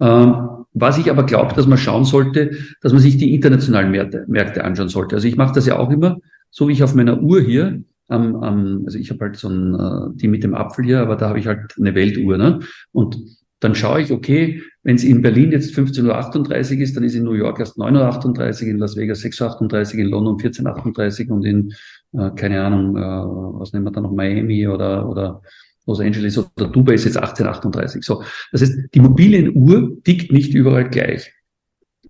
Ähm, was ich aber glaube, dass man schauen sollte, dass man sich die internationalen Märkte, anschauen sollte. Also ich mache das ja auch immer, so wie ich auf meiner Uhr hier, am, am, also ich habe halt so ein, äh, die mit dem Apfel hier, aber da habe ich halt eine Weltuhr. Ne? Und dann schaue ich, okay, wenn es in Berlin jetzt 15.38 Uhr ist, dann ist in New York erst 9.38 Uhr, in Las Vegas 6.38 Uhr, in London 14.38 Uhr und in, äh, keine Ahnung, äh, was nehmen wir da noch, Miami oder, oder Los Angeles oder Dubai ist jetzt 18.38 So, das heißt, die Mobilienuhr tickt nicht überall gleich.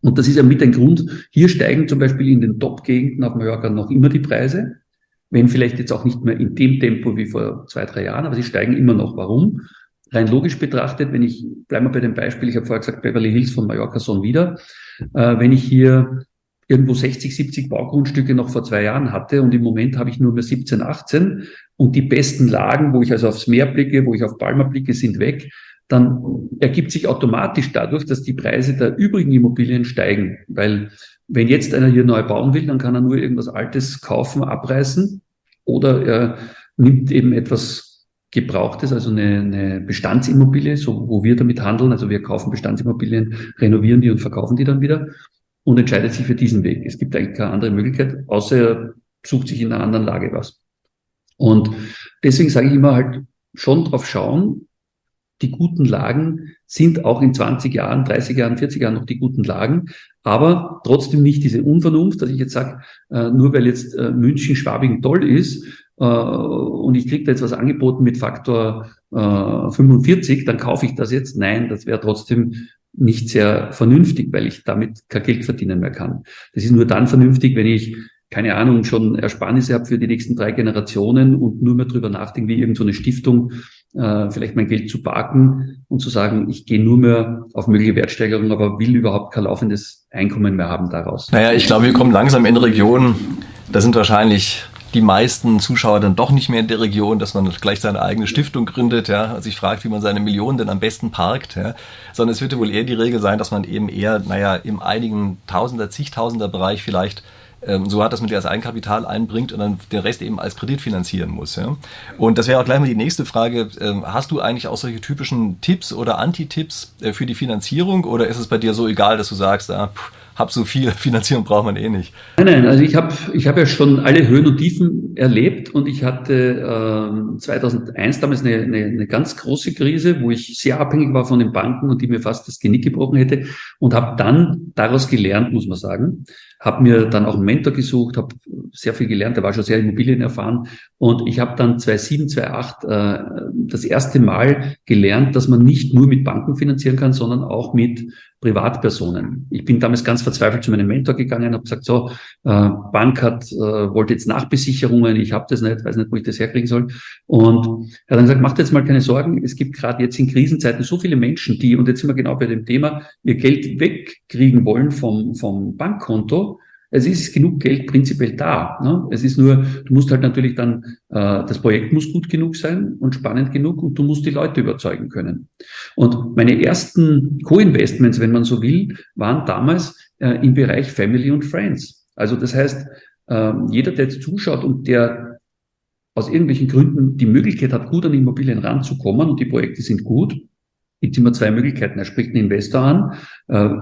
Und das ist ja mit ein Grund, hier steigen zum Beispiel in den Top-Gegenden auf Mallorca noch immer die Preise, wenn vielleicht jetzt auch nicht mehr in dem Tempo wie vor zwei, drei Jahren, aber sie steigen immer noch. Warum? Rein logisch betrachtet, wenn ich, bleiben wir bei dem Beispiel, ich habe vorher gesagt, Beverly Hills von Mallorca Son wieder, äh, wenn ich hier irgendwo 60, 70 Baugrundstücke noch vor zwei Jahren hatte und im Moment habe ich nur mehr 17, 18 und die besten Lagen, wo ich also aufs Meer blicke, wo ich auf Palma blicke, sind weg, dann ergibt sich automatisch dadurch, dass die Preise der übrigen Immobilien steigen. Weil wenn jetzt einer hier neu bauen will, dann kann er nur irgendwas Altes kaufen, abreißen oder er nimmt eben etwas Gebrauchtes, also eine, eine Bestandsimmobilie, so wo wir damit handeln. Also wir kaufen Bestandsimmobilien, renovieren die und verkaufen die dann wieder und entscheidet sich für diesen Weg. Es gibt eigentlich keine andere Möglichkeit, außer er sucht sich in einer anderen Lage was. Und deswegen sage ich immer halt schon drauf schauen, die guten Lagen sind auch in 20 Jahren, 30 Jahren, 40 Jahren noch die guten Lagen, aber trotzdem nicht diese Unvernunft, dass ich jetzt sage, äh, nur weil jetzt äh, München, Schwabing toll ist, äh, und ich kriege da jetzt was angeboten mit Faktor äh, 45, dann kaufe ich das jetzt. Nein, das wäre trotzdem nicht sehr vernünftig, weil ich damit kein Geld verdienen mehr kann. Das ist nur dann vernünftig, wenn ich keine Ahnung, schon Ersparnisse habe für die nächsten drei Generationen und nur mehr drüber nachdenke, wie irgendeine so Stiftung äh, vielleicht mein Geld zu parken und zu sagen, ich gehe nur mehr auf mögliche Wertsteigerung, aber will überhaupt kein laufendes Einkommen mehr haben daraus. Naja, ich glaube, wir kommen langsam in Regionen, da sind wahrscheinlich die meisten Zuschauer dann doch nicht mehr in der Region, dass man gleich seine eigene Stiftung gründet, ja, sich fragt, wie man seine Millionen denn am besten parkt, ja, sondern es wird wohl eher die Regel sein, dass man eben eher, naja, im einigen Tausender, zigtausender Bereich vielleicht ähm, so hat, dass man die als Eigenkapital einbringt und dann den Rest eben als Kredit finanzieren muss. Ja? Und das wäre auch gleich mal die nächste Frage. Ähm, hast du eigentlich auch solche typischen Tipps oder Anti-Tipps äh, für die Finanzierung oder ist es bei dir so egal, dass du sagst, ah, pff, hab so viel, Finanzierung braucht man eh nicht. Nein, nein, also ich habe ich hab ja schon alle Höhen und Tiefen erlebt und ich hatte äh, 2001 damals eine, eine, eine ganz große Krise, wo ich sehr abhängig war von den Banken und die mir fast das Genick gebrochen hätte und habe dann daraus gelernt, muss man sagen, habe mir dann auch einen Mentor gesucht, habe sehr viel gelernt, der war schon sehr Immobilien erfahren und ich habe dann 2007, 2008 äh, das erste Mal gelernt, dass man nicht nur mit Banken finanzieren kann, sondern auch mit Privatpersonen. Ich bin damals ganz verzweifelt zu meinem Mentor gegangen, habe gesagt, so, äh, Bank hat, äh, wollte jetzt Nachbesicherungen, ich habe das nicht, weiß nicht, wo ich das herkriegen soll. Und er hat dann gesagt, macht jetzt mal keine Sorgen, es gibt gerade jetzt in Krisenzeiten so viele Menschen, die, und jetzt sind wir genau bei dem Thema, ihr Geld wegkriegen wollen vom, vom Bankkonto, es ist genug Geld prinzipiell da. Ne? Es ist nur, du musst halt natürlich dann, äh, das Projekt muss gut genug sein und spannend genug und du musst die Leute überzeugen können. Und meine ersten Co-Investments, wenn man so will, waren damals äh, im Bereich Family und Friends. Also das heißt, äh, jeder, der jetzt zuschaut und der aus irgendwelchen Gründen die Möglichkeit hat, gut an Immobilien ranzukommen und die Projekte sind gut, gibt immer zwei Möglichkeiten. Er spricht einen Investor an, äh,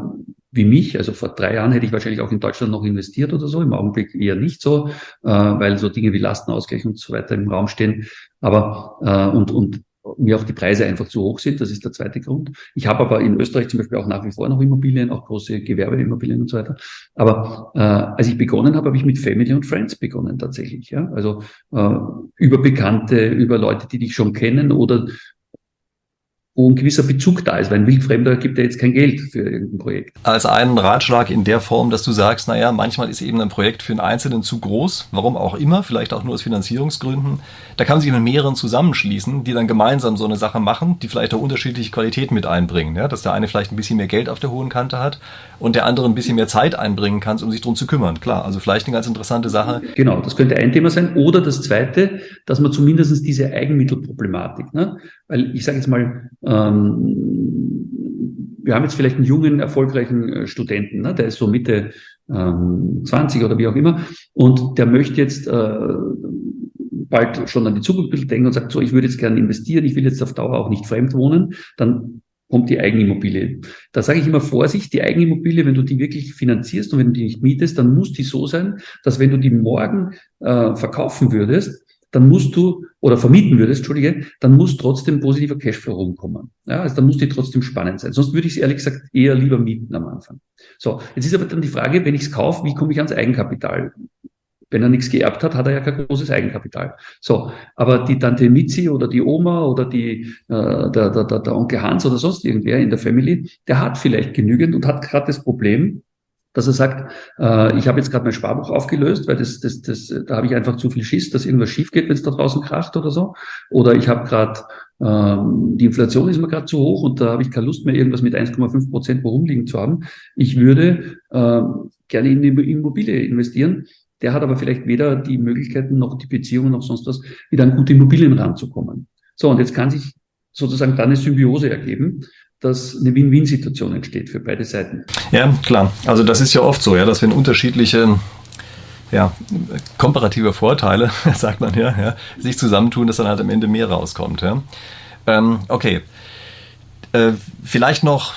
wie mich. Also vor drei Jahren hätte ich wahrscheinlich auch in Deutschland noch investiert oder so. Im Augenblick eher nicht so, äh, weil so Dinge wie Lastenausgleich und so weiter im Raum stehen. Aber äh, und und mir auch die Preise einfach zu hoch sind. Das ist der zweite Grund. Ich habe aber in Österreich zum Beispiel auch nach wie vor noch Immobilien, auch große Gewerbeimmobilien und so weiter. Aber äh, als ich begonnen habe, habe ich mit Family und Friends begonnen tatsächlich. Ja? Also äh, über Bekannte, über Leute, die dich schon kennen oder wo ein gewisser Bezug da ist, weil ein Wildfremder gibt ja jetzt kein Geld für irgendein Projekt. Als einen Ratschlag in der Form, dass du sagst, naja, manchmal ist eben ein Projekt für einen Einzelnen zu groß, warum auch immer, vielleicht auch nur aus Finanzierungsgründen. Da kann man sich mit mehreren zusammenschließen, die dann gemeinsam so eine Sache machen, die vielleicht auch unterschiedliche Qualität mit einbringen. Ja? Dass der eine vielleicht ein bisschen mehr Geld auf der hohen Kante hat und der andere ein bisschen mehr Zeit einbringen kann, um sich drum zu kümmern. Klar, also vielleicht eine ganz interessante Sache. Genau, das könnte ein Thema sein. Oder das zweite, dass man zumindest diese Eigenmittelproblematik, ne? weil ich sage jetzt mal, ähm, wir haben jetzt vielleicht einen jungen, erfolgreichen äh, Studenten, ne? der ist so Mitte ähm, 20 oder wie auch immer, und der möchte jetzt äh, bald schon an die Zukunft denken und sagt, so, ich würde jetzt gerne investieren, ich will jetzt auf Dauer auch nicht fremd wohnen, dann kommt die Eigenimmobilie. Da sage ich immer Vorsicht, die Eigenimmobilie, wenn du die wirklich finanzierst und wenn du die nicht mietest, dann muss die so sein, dass wenn du die morgen äh, verkaufen würdest, dann musst du, oder vermieten würdest, Entschuldige, dann muss trotzdem positiver Cashflow rumkommen. Ja, also dann muss die trotzdem spannend sein. Sonst würde ich es ehrlich gesagt eher lieber mieten am Anfang. So, jetzt ist aber dann die Frage, wenn ich es kaufe, wie komme ich ans Eigenkapital? Wenn er nichts geerbt hat, hat er ja kein großes Eigenkapital. So, aber die Tante Mitzi oder die Oma oder die, äh, der, der, der, der Onkel Hans oder sonst irgendwer in der Family, der hat vielleicht genügend und hat gerade das Problem, dass er sagt, äh, ich habe jetzt gerade mein Sparbuch aufgelöst, weil das, das, das, da habe ich einfach zu viel Schiss, dass irgendwas schief geht, wenn es da draußen kracht oder so. Oder ich habe gerade, ähm, die Inflation ist mir gerade zu hoch und da habe ich keine Lust mehr, irgendwas mit 1,5 Prozent rumliegen zu haben. Ich würde äh, gerne in die Immobilie investieren. Der hat aber vielleicht weder die Möglichkeiten noch die Beziehungen noch sonst was, wieder an gute Immobilien ranzukommen. So, und jetzt kann sich sozusagen dann eine Symbiose ergeben dass eine Win-Win-Situation entsteht für beide Seiten. Ja, klar. Also das ist ja oft so, ja, dass wenn unterschiedliche ja, komparative Vorteile, sagt man ja, ja, sich zusammentun, dass dann halt am Ende mehr rauskommt. Ja. Ähm, okay. Äh, vielleicht noch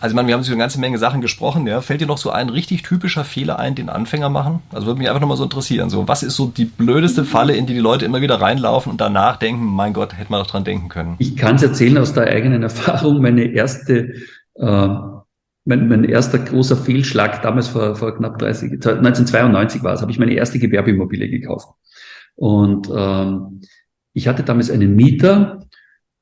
also ich meine, wir haben über eine ganze Menge Sachen gesprochen. Ja. Fällt dir noch so ein richtig typischer Fehler ein, den Anfänger machen? Also würde mich einfach nochmal so interessieren. So, was ist so die blödeste Falle, in die die Leute immer wieder reinlaufen und danach denken, mein Gott, hätte man doch dran denken können? Ich kann es erzählen aus der eigenen Erfahrung. Meine erste, äh, mein, mein erster großer Fehlschlag damals vor, vor knapp 30, 1992 war es, habe ich meine erste Gewerbeimmobilie gekauft. Und ähm, ich hatte damals einen Mieter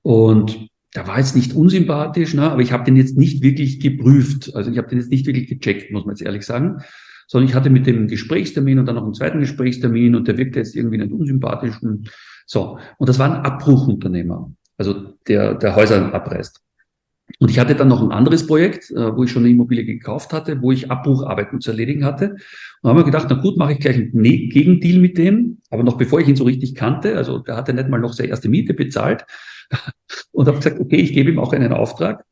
und der war jetzt nicht unsympathisch, ne, aber ich habe den jetzt nicht wirklich geprüft. Also ich habe den jetzt nicht wirklich gecheckt, muss man jetzt ehrlich sagen. Sondern ich hatte mit dem Gesprächstermin und dann noch einen zweiten Gesprächstermin und der wirkte jetzt irgendwie nicht unsympathisch. So, und das war ein Abbruchunternehmer, also der, der Häuser abreißt. Und ich hatte dann noch ein anderes Projekt, äh, wo ich schon eine Immobilie gekauft hatte, wo ich Abbrucharbeiten zu erledigen hatte. Und habe mir gedacht, na gut, mache ich gleich einen Gegendeal mit dem. Aber noch bevor ich ihn so richtig kannte, also der hatte nicht mal noch seine erste Miete bezahlt, und habe gesagt, okay, ich gebe ihm auch einen Auftrag.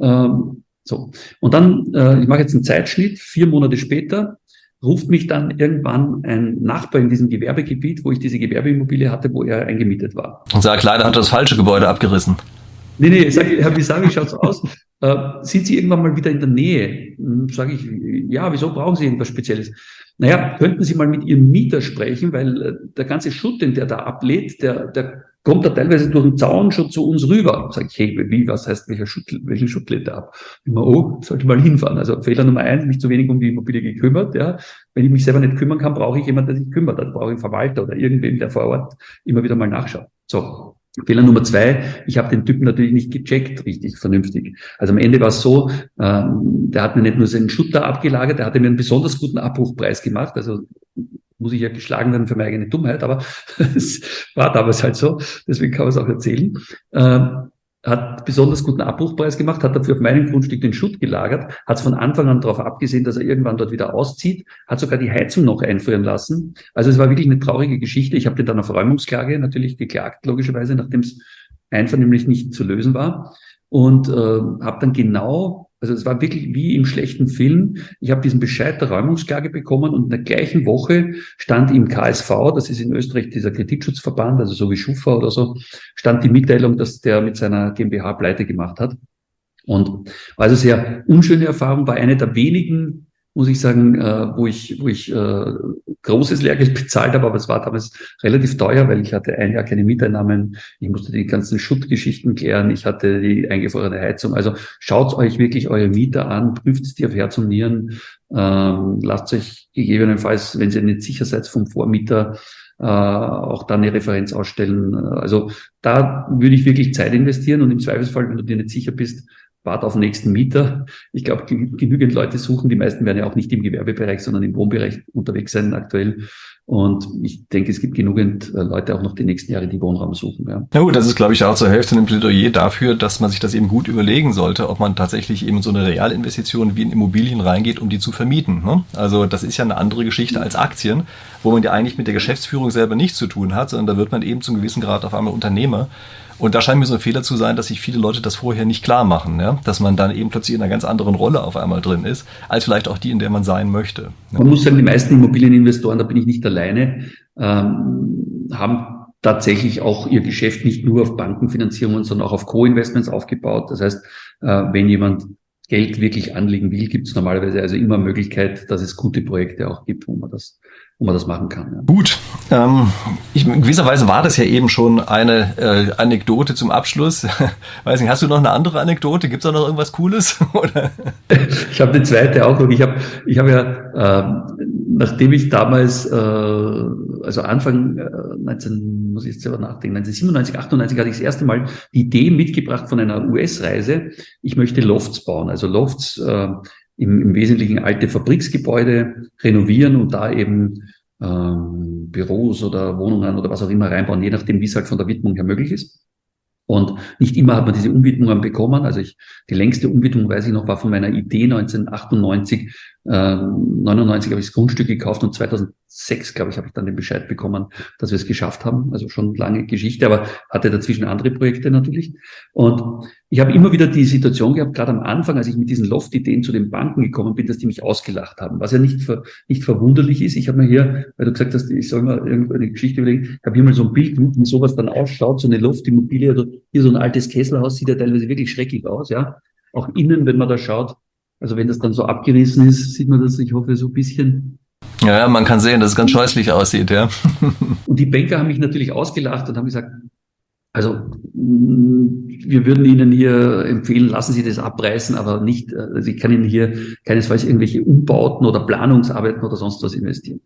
Ähm, so. Und dann, äh, ich mache jetzt einen Zeitschnitt, vier Monate später, ruft mich dann irgendwann ein Nachbar in diesem Gewerbegebiet, wo ich diese Gewerbeimmobilie hatte, wo er eingemietet war. Und sagt, leider hat er das falsche Gebäude abgerissen. Nee, nee, sag, Herr Bisari, schaut's aus. äh, sind Sie irgendwann mal wieder in der Nähe? Hm, Sage ich, ja, wieso brauchen Sie irgendwas Spezielles? Naja, könnten Sie mal mit Ihrem Mieter sprechen, weil äh, der ganze Schutt, den der da ablädt, der, der kommt da teilweise durch den Zaun schon zu uns rüber. Sag ich, hey, wie, was heißt, welcher Schutt, welchen Schutt er ab? Immer, oh, sollte mal hinfahren. Also Fehler Nummer eins, mich zu wenig um die Immobilie gekümmert. Ja. Wenn ich mich selber nicht kümmern kann, brauche ich jemanden, der sich kümmert. Dann brauche ich einen Verwalter oder irgendwen, der vor Ort immer wieder mal nachschaut. So, Fehler Nummer zwei, ich habe den Typen natürlich nicht gecheckt, richtig, vernünftig. Also am Ende war es so, ähm, der hat mir nicht nur seinen Schutter abgelagert, der hatte mir einen besonders guten Abbruchpreis gemacht. Also muss ich ja geschlagen werden für meine eigene Dummheit, aber es war damals halt so, deswegen kann man es auch erzählen. Ähm, hat besonders guten Abbruchpreis gemacht, hat dafür auf meinem Grundstück den Schutt gelagert, hat es von Anfang an darauf abgesehen, dass er irgendwann dort wieder auszieht, hat sogar die Heizung noch einfrieren lassen. Also es war wirklich eine traurige Geschichte. Ich habe den dann auf Räumungsklage natürlich geklagt, logischerweise, nachdem es einvernehmlich nicht zu lösen war. Und äh, habe dann genau also es war wirklich wie im schlechten Film. Ich habe diesen Bescheid der Räumungsklage bekommen und in der gleichen Woche stand im KSV, das ist in Österreich dieser Kreditschutzverband, also so wie Schufa oder so, stand die Mitteilung, dass der mit seiner GmbH pleite gemacht hat. Und also sehr unschöne Erfahrung, war eine der wenigen muss ich sagen, äh, wo ich, wo ich äh, großes Lehrgeld bezahlt habe, aber es war damals relativ teuer, weil ich hatte ein Jahr keine Mieteinnahmen, ich musste die ganzen Schuttgeschichten klären, ich hatte die eingefrorene Heizung. Also schaut euch wirklich eure Mieter an, prüft die auf Herz und Nieren, ähm, lasst euch gegebenenfalls, wenn ihr nicht sicher seid vom Vormieter, äh, auch da eine Referenz ausstellen. Also da würde ich wirklich Zeit investieren und im Zweifelsfall, wenn du dir nicht sicher bist, wart auf den nächsten Mieter. Ich glaube, genügend Leute suchen. Die meisten werden ja auch nicht im Gewerbebereich, sondern im Wohnbereich unterwegs sein aktuell. Und ich denke, es gibt genügend äh, Leute auch noch die nächsten Jahre, die Wohnraum suchen. Ja, ja gut, das ist, glaube ich, auch zur Hälfte ein Plädoyer dafür, dass man sich das eben gut überlegen sollte, ob man tatsächlich eben so eine Realinvestition wie in Immobilien reingeht, um die zu vermieten. Ne? Also das ist ja eine andere Geschichte als Aktien, wo man ja eigentlich mit der Geschäftsführung selber nichts zu tun hat, sondern da wird man eben zum gewissen Grad auf einmal Unternehmer. Und da scheint mir so ein Fehler zu sein, dass sich viele Leute das vorher nicht klar machen, ja? dass man dann eben plötzlich in einer ganz anderen Rolle auf einmal drin ist, als vielleicht auch die, in der man sein möchte. Man muss sagen, die meisten Immobilieninvestoren, da bin ich nicht alleine, ähm, haben tatsächlich auch ihr Geschäft nicht nur auf Bankenfinanzierungen, sondern auch auf Co-Investments aufgebaut. Das heißt, äh, wenn jemand Geld wirklich anlegen will, gibt es normalerweise also immer Möglichkeit, dass es gute Projekte auch gibt, wo man das wo man das machen kann. Ja. Gut, ähm, ich, in gewisser Weise war das ja eben schon eine äh, Anekdote zum Abschluss. Weiß nicht, hast du noch eine andere Anekdote? Gibt es da noch irgendwas Cooles? Oder? Ich habe eine zweite auch noch. Ich habe ich hab ja, äh, nachdem ich damals, äh, also Anfang äh, 19, muss ich jetzt selber nachdenken, 1997, 98 hatte ich das erste Mal die Idee mitgebracht von einer US-Reise. Ich möchte Lofts bauen, also Lofts äh, im, im Wesentlichen alte Fabriksgebäude renovieren und da eben ähm, Büros oder Wohnungen oder was auch immer reinbauen, je nachdem, wie es halt von der Widmung her möglich ist. Und nicht immer hat man diese Umwidmungen bekommen. Also ich, die längste Umwidmung, weiß ich noch, war von meiner Idee 1998. Äh, 99 habe ich das Grundstück gekauft und 2006, glaube ich, habe ich dann den Bescheid bekommen, dass wir es geschafft haben. Also schon lange Geschichte, aber hatte dazwischen andere Projekte natürlich. Und ich habe immer wieder die Situation gehabt, gerade am Anfang, als ich mit diesen Loft-Ideen zu den Banken gekommen bin, dass die mich ausgelacht haben, was ja nicht, ver, nicht verwunderlich ist. Ich habe mir hier, weil du gesagt hast, ich soll mal irgendeine Geschichte überlegen, ich habe hier mal so ein Bild, wie sowas dann ausschaut, so eine Loft-Immobilie, also hier so ein altes Kesselhaus, sieht ja teilweise wirklich schrecklich aus, ja. Auch innen, wenn man da schaut, also wenn das dann so abgerissen ist, sieht man das, ich hoffe, so ein bisschen ja, man kann sehen, dass es ganz scheußlich aussieht, ja. und die Banker haben mich natürlich ausgelacht und haben gesagt, also mm, wir würden Ihnen hier empfehlen, lassen Sie das abreißen, aber nicht, also ich kann Ihnen hier keinesfalls irgendwelche Umbauten oder Planungsarbeiten oder sonst was investieren.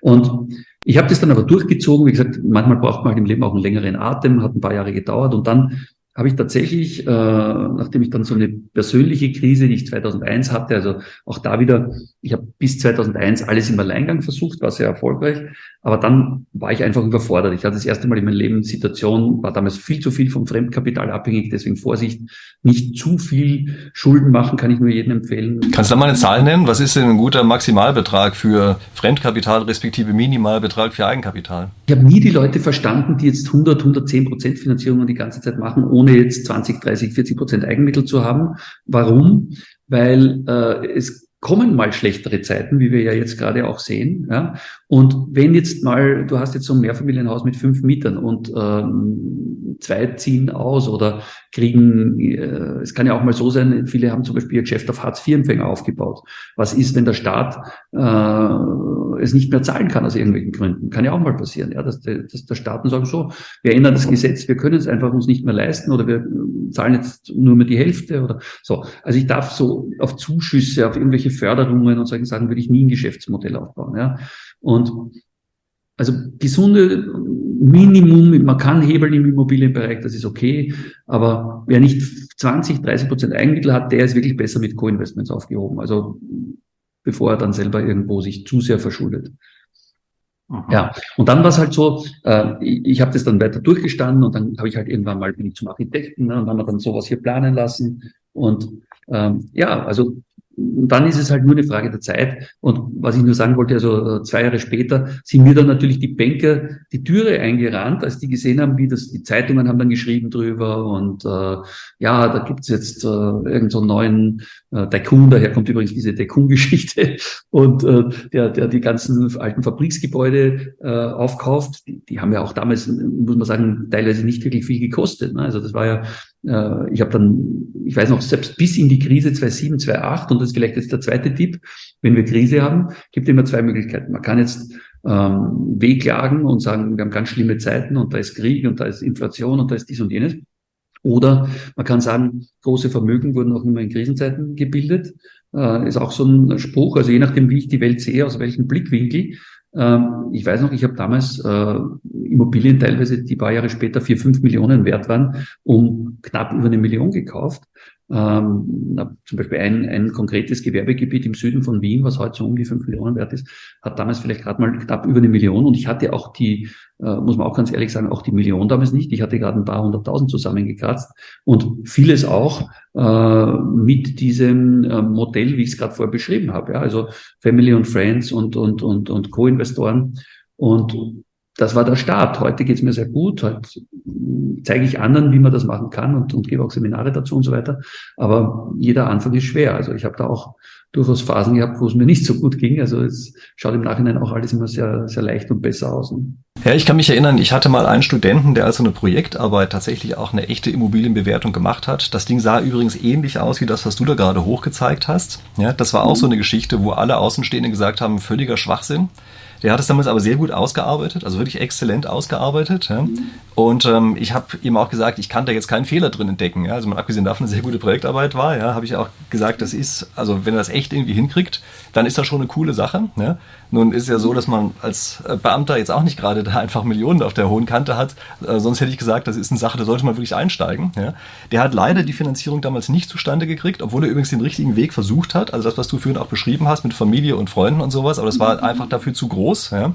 Und ich habe das dann aber durchgezogen. Wie gesagt, manchmal braucht man halt im Leben auch einen längeren Atem, hat ein paar Jahre gedauert und dann habe ich tatsächlich, äh, nachdem ich dann so eine persönliche Krise, die ich 2001 hatte, also auch da wieder, ich habe bis 2001 alles im Alleingang versucht, war sehr erfolgreich, aber dann war ich einfach überfordert. Ich hatte das erste Mal in meinem Leben Situation, war damals viel zu viel vom Fremdkapital abhängig, deswegen Vorsicht, nicht zu viel Schulden machen, kann ich nur jedem empfehlen. Kannst du da mal eine Zahl nennen? Was ist denn ein guter Maximalbetrag für Fremdkapital respektive Minimalbetrag für Eigenkapital? Ich habe nie die Leute verstanden, die jetzt 100, 110 Prozent Finanzierung die ganze Zeit machen, ohne jetzt 20, 30, 40 Prozent Eigenmittel zu haben. Warum? Weil äh, es kommen mal schlechtere Zeiten, wie wir ja jetzt gerade auch sehen. Ja? Und wenn jetzt mal, du hast jetzt so ein Mehrfamilienhaus mit fünf Mietern und ähm, zwei ziehen aus oder kriegen, äh, es kann ja auch mal so sein, viele haben zum Beispiel ihr Geschäft auf Hartz-IV-Empfänger aufgebaut. Was ist, wenn der Staat äh, es nicht mehr zahlen kann aus irgendwelchen Gründen? Kann ja auch mal passieren, ja, dass, der, dass der Staaten sagen, so, wir ändern das Gesetz, wir können es einfach uns nicht mehr leisten oder wir zahlen jetzt nur mehr die Hälfte oder so. Also ich darf so auf Zuschüsse, auf irgendwelche Förderungen und solchen Sachen würde ich nie ein Geschäftsmodell aufbauen, ja. Und also gesunde Minimum, man kann hebeln im Immobilienbereich, das ist okay, aber wer nicht 20, 30 Prozent Eigenmittel hat, der ist wirklich besser mit Co-Investments aufgehoben. Also bevor er dann selber irgendwo sich zu sehr verschuldet. Aha. Ja, und dann war es halt so, äh, ich, ich habe das dann weiter durchgestanden und dann habe ich halt irgendwann mal bin ich zum Architekten ne, und haben wir dann sowas hier planen lassen. Und ähm, ja, also und dann ist es halt nur eine Frage der Zeit. Und was ich nur sagen wollte, also äh, zwei Jahre später sind mir dann natürlich die Banker die Türe eingerannt, als die gesehen haben, wie das, die Zeitungen haben dann geschrieben drüber und äh, ja, da gibt's jetzt äh, irgendeinen so neuen äh, Tycoon, daher kommt übrigens diese Tycoon-Geschichte und äh, der, der die ganzen alten Fabriksgebäude äh, aufkauft. Die, die haben ja auch damals, muss man sagen, teilweise nicht wirklich viel gekostet. Ne? Also das war ja äh, ich habe dann, ich weiß noch, selbst bis in die Krise 2007, 2008, und das ist vielleicht jetzt der zweite Tipp, wenn wir Krise haben, gibt immer zwei Möglichkeiten. Man kann jetzt ähm, wehklagen und sagen, wir haben ganz schlimme Zeiten und da ist Krieg und da ist Inflation und da ist dies und jenes. Oder man kann sagen, große Vermögen wurden auch immer in Krisenzeiten gebildet. Äh, ist auch so ein Spruch, also je nachdem, wie ich die Welt sehe, aus welchem Blickwinkel, ähm, ich weiß noch, ich habe damals äh, Immobilien teilweise, die paar Jahre später vier, fünf Millionen wert waren, um knapp über eine Million gekauft. Ähm, zum Beispiel ein, ein konkretes Gewerbegebiet im Süden von Wien, was heute so um die fünf Millionen wert ist, hat damals vielleicht gerade mal knapp über eine Million. Und ich hatte auch die, äh, muss man auch ganz ehrlich sagen, auch die Million damals nicht. Ich hatte gerade ein paar hunderttausend zusammengekratzt und vieles auch äh, mit diesem äh, Modell, wie ich es gerade vorher beschrieben habe. Ja? Also Family und Friends und, und, und, und Co-Investoren. Und das war der Start. Heute geht es mir sehr gut. Heute zeige ich anderen, wie man das machen kann und, und gebe auch Seminare dazu und so weiter. Aber jeder Anfang ist schwer. Also ich habe da auch durchaus Phasen gehabt, wo es mir nicht so gut ging. Also es schaut im Nachhinein auch alles immer sehr, sehr leicht und besser aus. Ja, ich kann mich erinnern, ich hatte mal einen Studenten, der also eine Projektarbeit tatsächlich auch eine echte Immobilienbewertung gemacht hat. Das Ding sah übrigens ähnlich aus wie das, was du da gerade hochgezeigt hast. Ja, das war auch so eine Geschichte, wo alle Außenstehenden gesagt haben, völliger Schwachsinn. Der hat es damals aber sehr gut ausgearbeitet, also wirklich exzellent ausgearbeitet. Ja. Mhm. Und ähm, ich habe ihm auch gesagt, ich kann da jetzt keinen Fehler drin entdecken. Ja. Also mal abgesehen davon, eine sehr gute Projektarbeit war, ja, habe ich auch gesagt, das ist, also wenn er das echt irgendwie hinkriegt, dann ist das schon eine coole Sache. Ja. Nun ist es ja so, dass man als äh, Beamter jetzt auch nicht gerade da einfach Millionen auf der hohen Kante hat. Äh, sonst hätte ich gesagt, das ist eine Sache, da sollte man wirklich einsteigen. Ja. Der hat leider die Finanzierung damals nicht zustande gekriegt, obwohl er übrigens den richtigen Weg versucht hat. Also das, was du vorhin auch beschrieben hast mit Familie und Freunden und sowas, aber das war einfach dafür zu groß groß. Ja?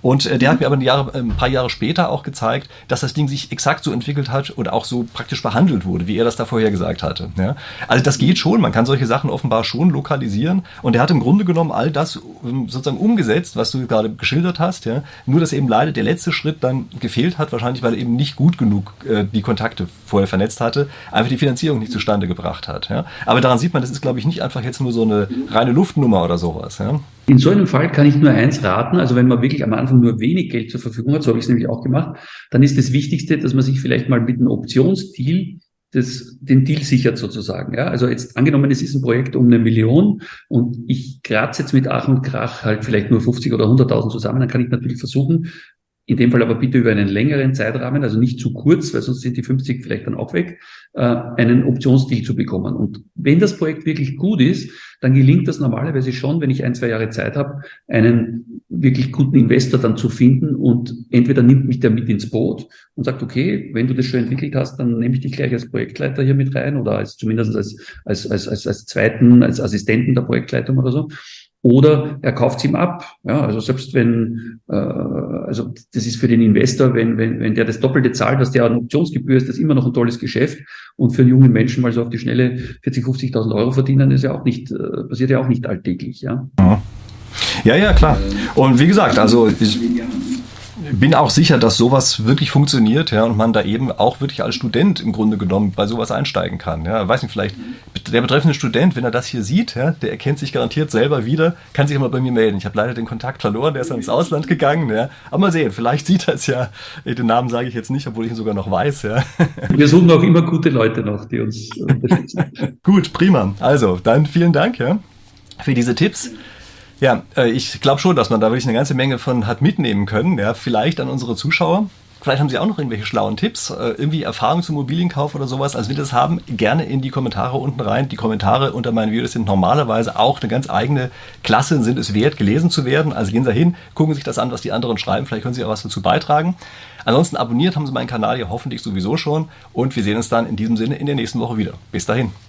Und äh, der hat mir aber ein, Jahre, ein paar Jahre später auch gezeigt, dass das Ding sich exakt so entwickelt hat und auch so praktisch behandelt wurde, wie er das da vorher gesagt hatte. Ja? Also das geht schon, man kann solche Sachen offenbar schon lokalisieren. Und er hat im Grunde genommen all das ähm, sozusagen umgesetzt, was du gerade geschildert hast. Ja? Nur, dass eben leider der letzte Schritt dann gefehlt hat, wahrscheinlich weil er eben nicht gut genug äh, die Kontakte vorher vernetzt hatte, einfach die Finanzierung nicht zustande gebracht hat. Ja? Aber daran sieht man, das ist, glaube ich, nicht einfach jetzt nur so eine reine Luftnummer oder sowas. Ja? In so einem Fall kann ich nur eins raten, also wenn man wirklich am Anfang nur wenig Geld zur Verfügung hat, so habe ich es nämlich auch gemacht, dann ist das Wichtigste, dass man sich vielleicht mal mit einem Optionsdeal das, den Deal sichert sozusagen. Ja? Also jetzt angenommen, es ist ein Projekt um eine Million und ich kratze jetzt mit Ach und Krach halt vielleicht nur 50 oder 100.000 zusammen, dann kann ich natürlich versuchen, in dem Fall aber bitte über einen längeren Zeitrahmen, also nicht zu kurz, weil sonst sind die 50 vielleicht dann auch weg, äh, einen Optionsdeal zu bekommen. Und wenn das Projekt wirklich gut ist, dann gelingt das normalerweise schon, wenn ich ein, zwei Jahre Zeit habe, einen wirklich guten Investor dann zu finden und entweder nimmt mich der mit ins Boot und sagt, okay, wenn du das schon entwickelt hast, dann nehme ich dich gleich als Projektleiter hier mit rein oder als zumindest als, als, als, als, als zweiten, als Assistenten der Projektleitung oder so. Oder er kauft ihm ab. Ja, also selbst wenn, äh, also das ist für den Investor, wenn, wenn, wenn der das Doppelte zahlt, was der an Optionsgebühr ist, das immer noch ein tolles Geschäft. Und für einen jungen Menschen mal so auf die Schnelle 40, 50.000 Euro verdienen, ist ja auch nicht, äh, passiert ja auch nicht alltäglich. Ja, ja, ja klar. Und wie gesagt, also ich, bin auch sicher, dass sowas wirklich funktioniert, ja, und man da eben auch wirklich als Student im Grunde genommen bei sowas einsteigen kann. Ja, weiß nicht, vielleicht der betreffende Student, wenn er das hier sieht, ja, der erkennt sich garantiert selber wieder, kann sich immer bei mir melden. Ich habe leider den Kontakt verloren, der ist dann ins Ausland gegangen, ja. Aber mal sehen, vielleicht sieht er es ja. Den Namen sage ich jetzt nicht, obwohl ich ihn sogar noch weiß, ja. Wir suchen auch immer gute Leute noch, die uns unterstützen. Gut, prima. Also, dann vielen Dank, ja, für diese Tipps. Ja, äh, ich glaube schon, dass man da wirklich eine ganze Menge von hat mitnehmen können. Ja, vielleicht an unsere Zuschauer. Vielleicht haben Sie auch noch irgendwelche schlauen Tipps, äh, irgendwie Erfahrung zum Immobilienkauf oder sowas. Also wenn Sie das haben, gerne in die Kommentare unten rein. Die Kommentare unter meinen Videos sind normalerweise auch eine ganz eigene Klasse, sind es wert, gelesen zu werden. Also gehen Sie hin, gucken sich das an, was die anderen schreiben. Vielleicht können Sie auch was dazu beitragen. Ansonsten abonniert haben Sie meinen Kanal ja hoffentlich sowieso schon. Und wir sehen uns dann in diesem Sinne in der nächsten Woche wieder. Bis dahin.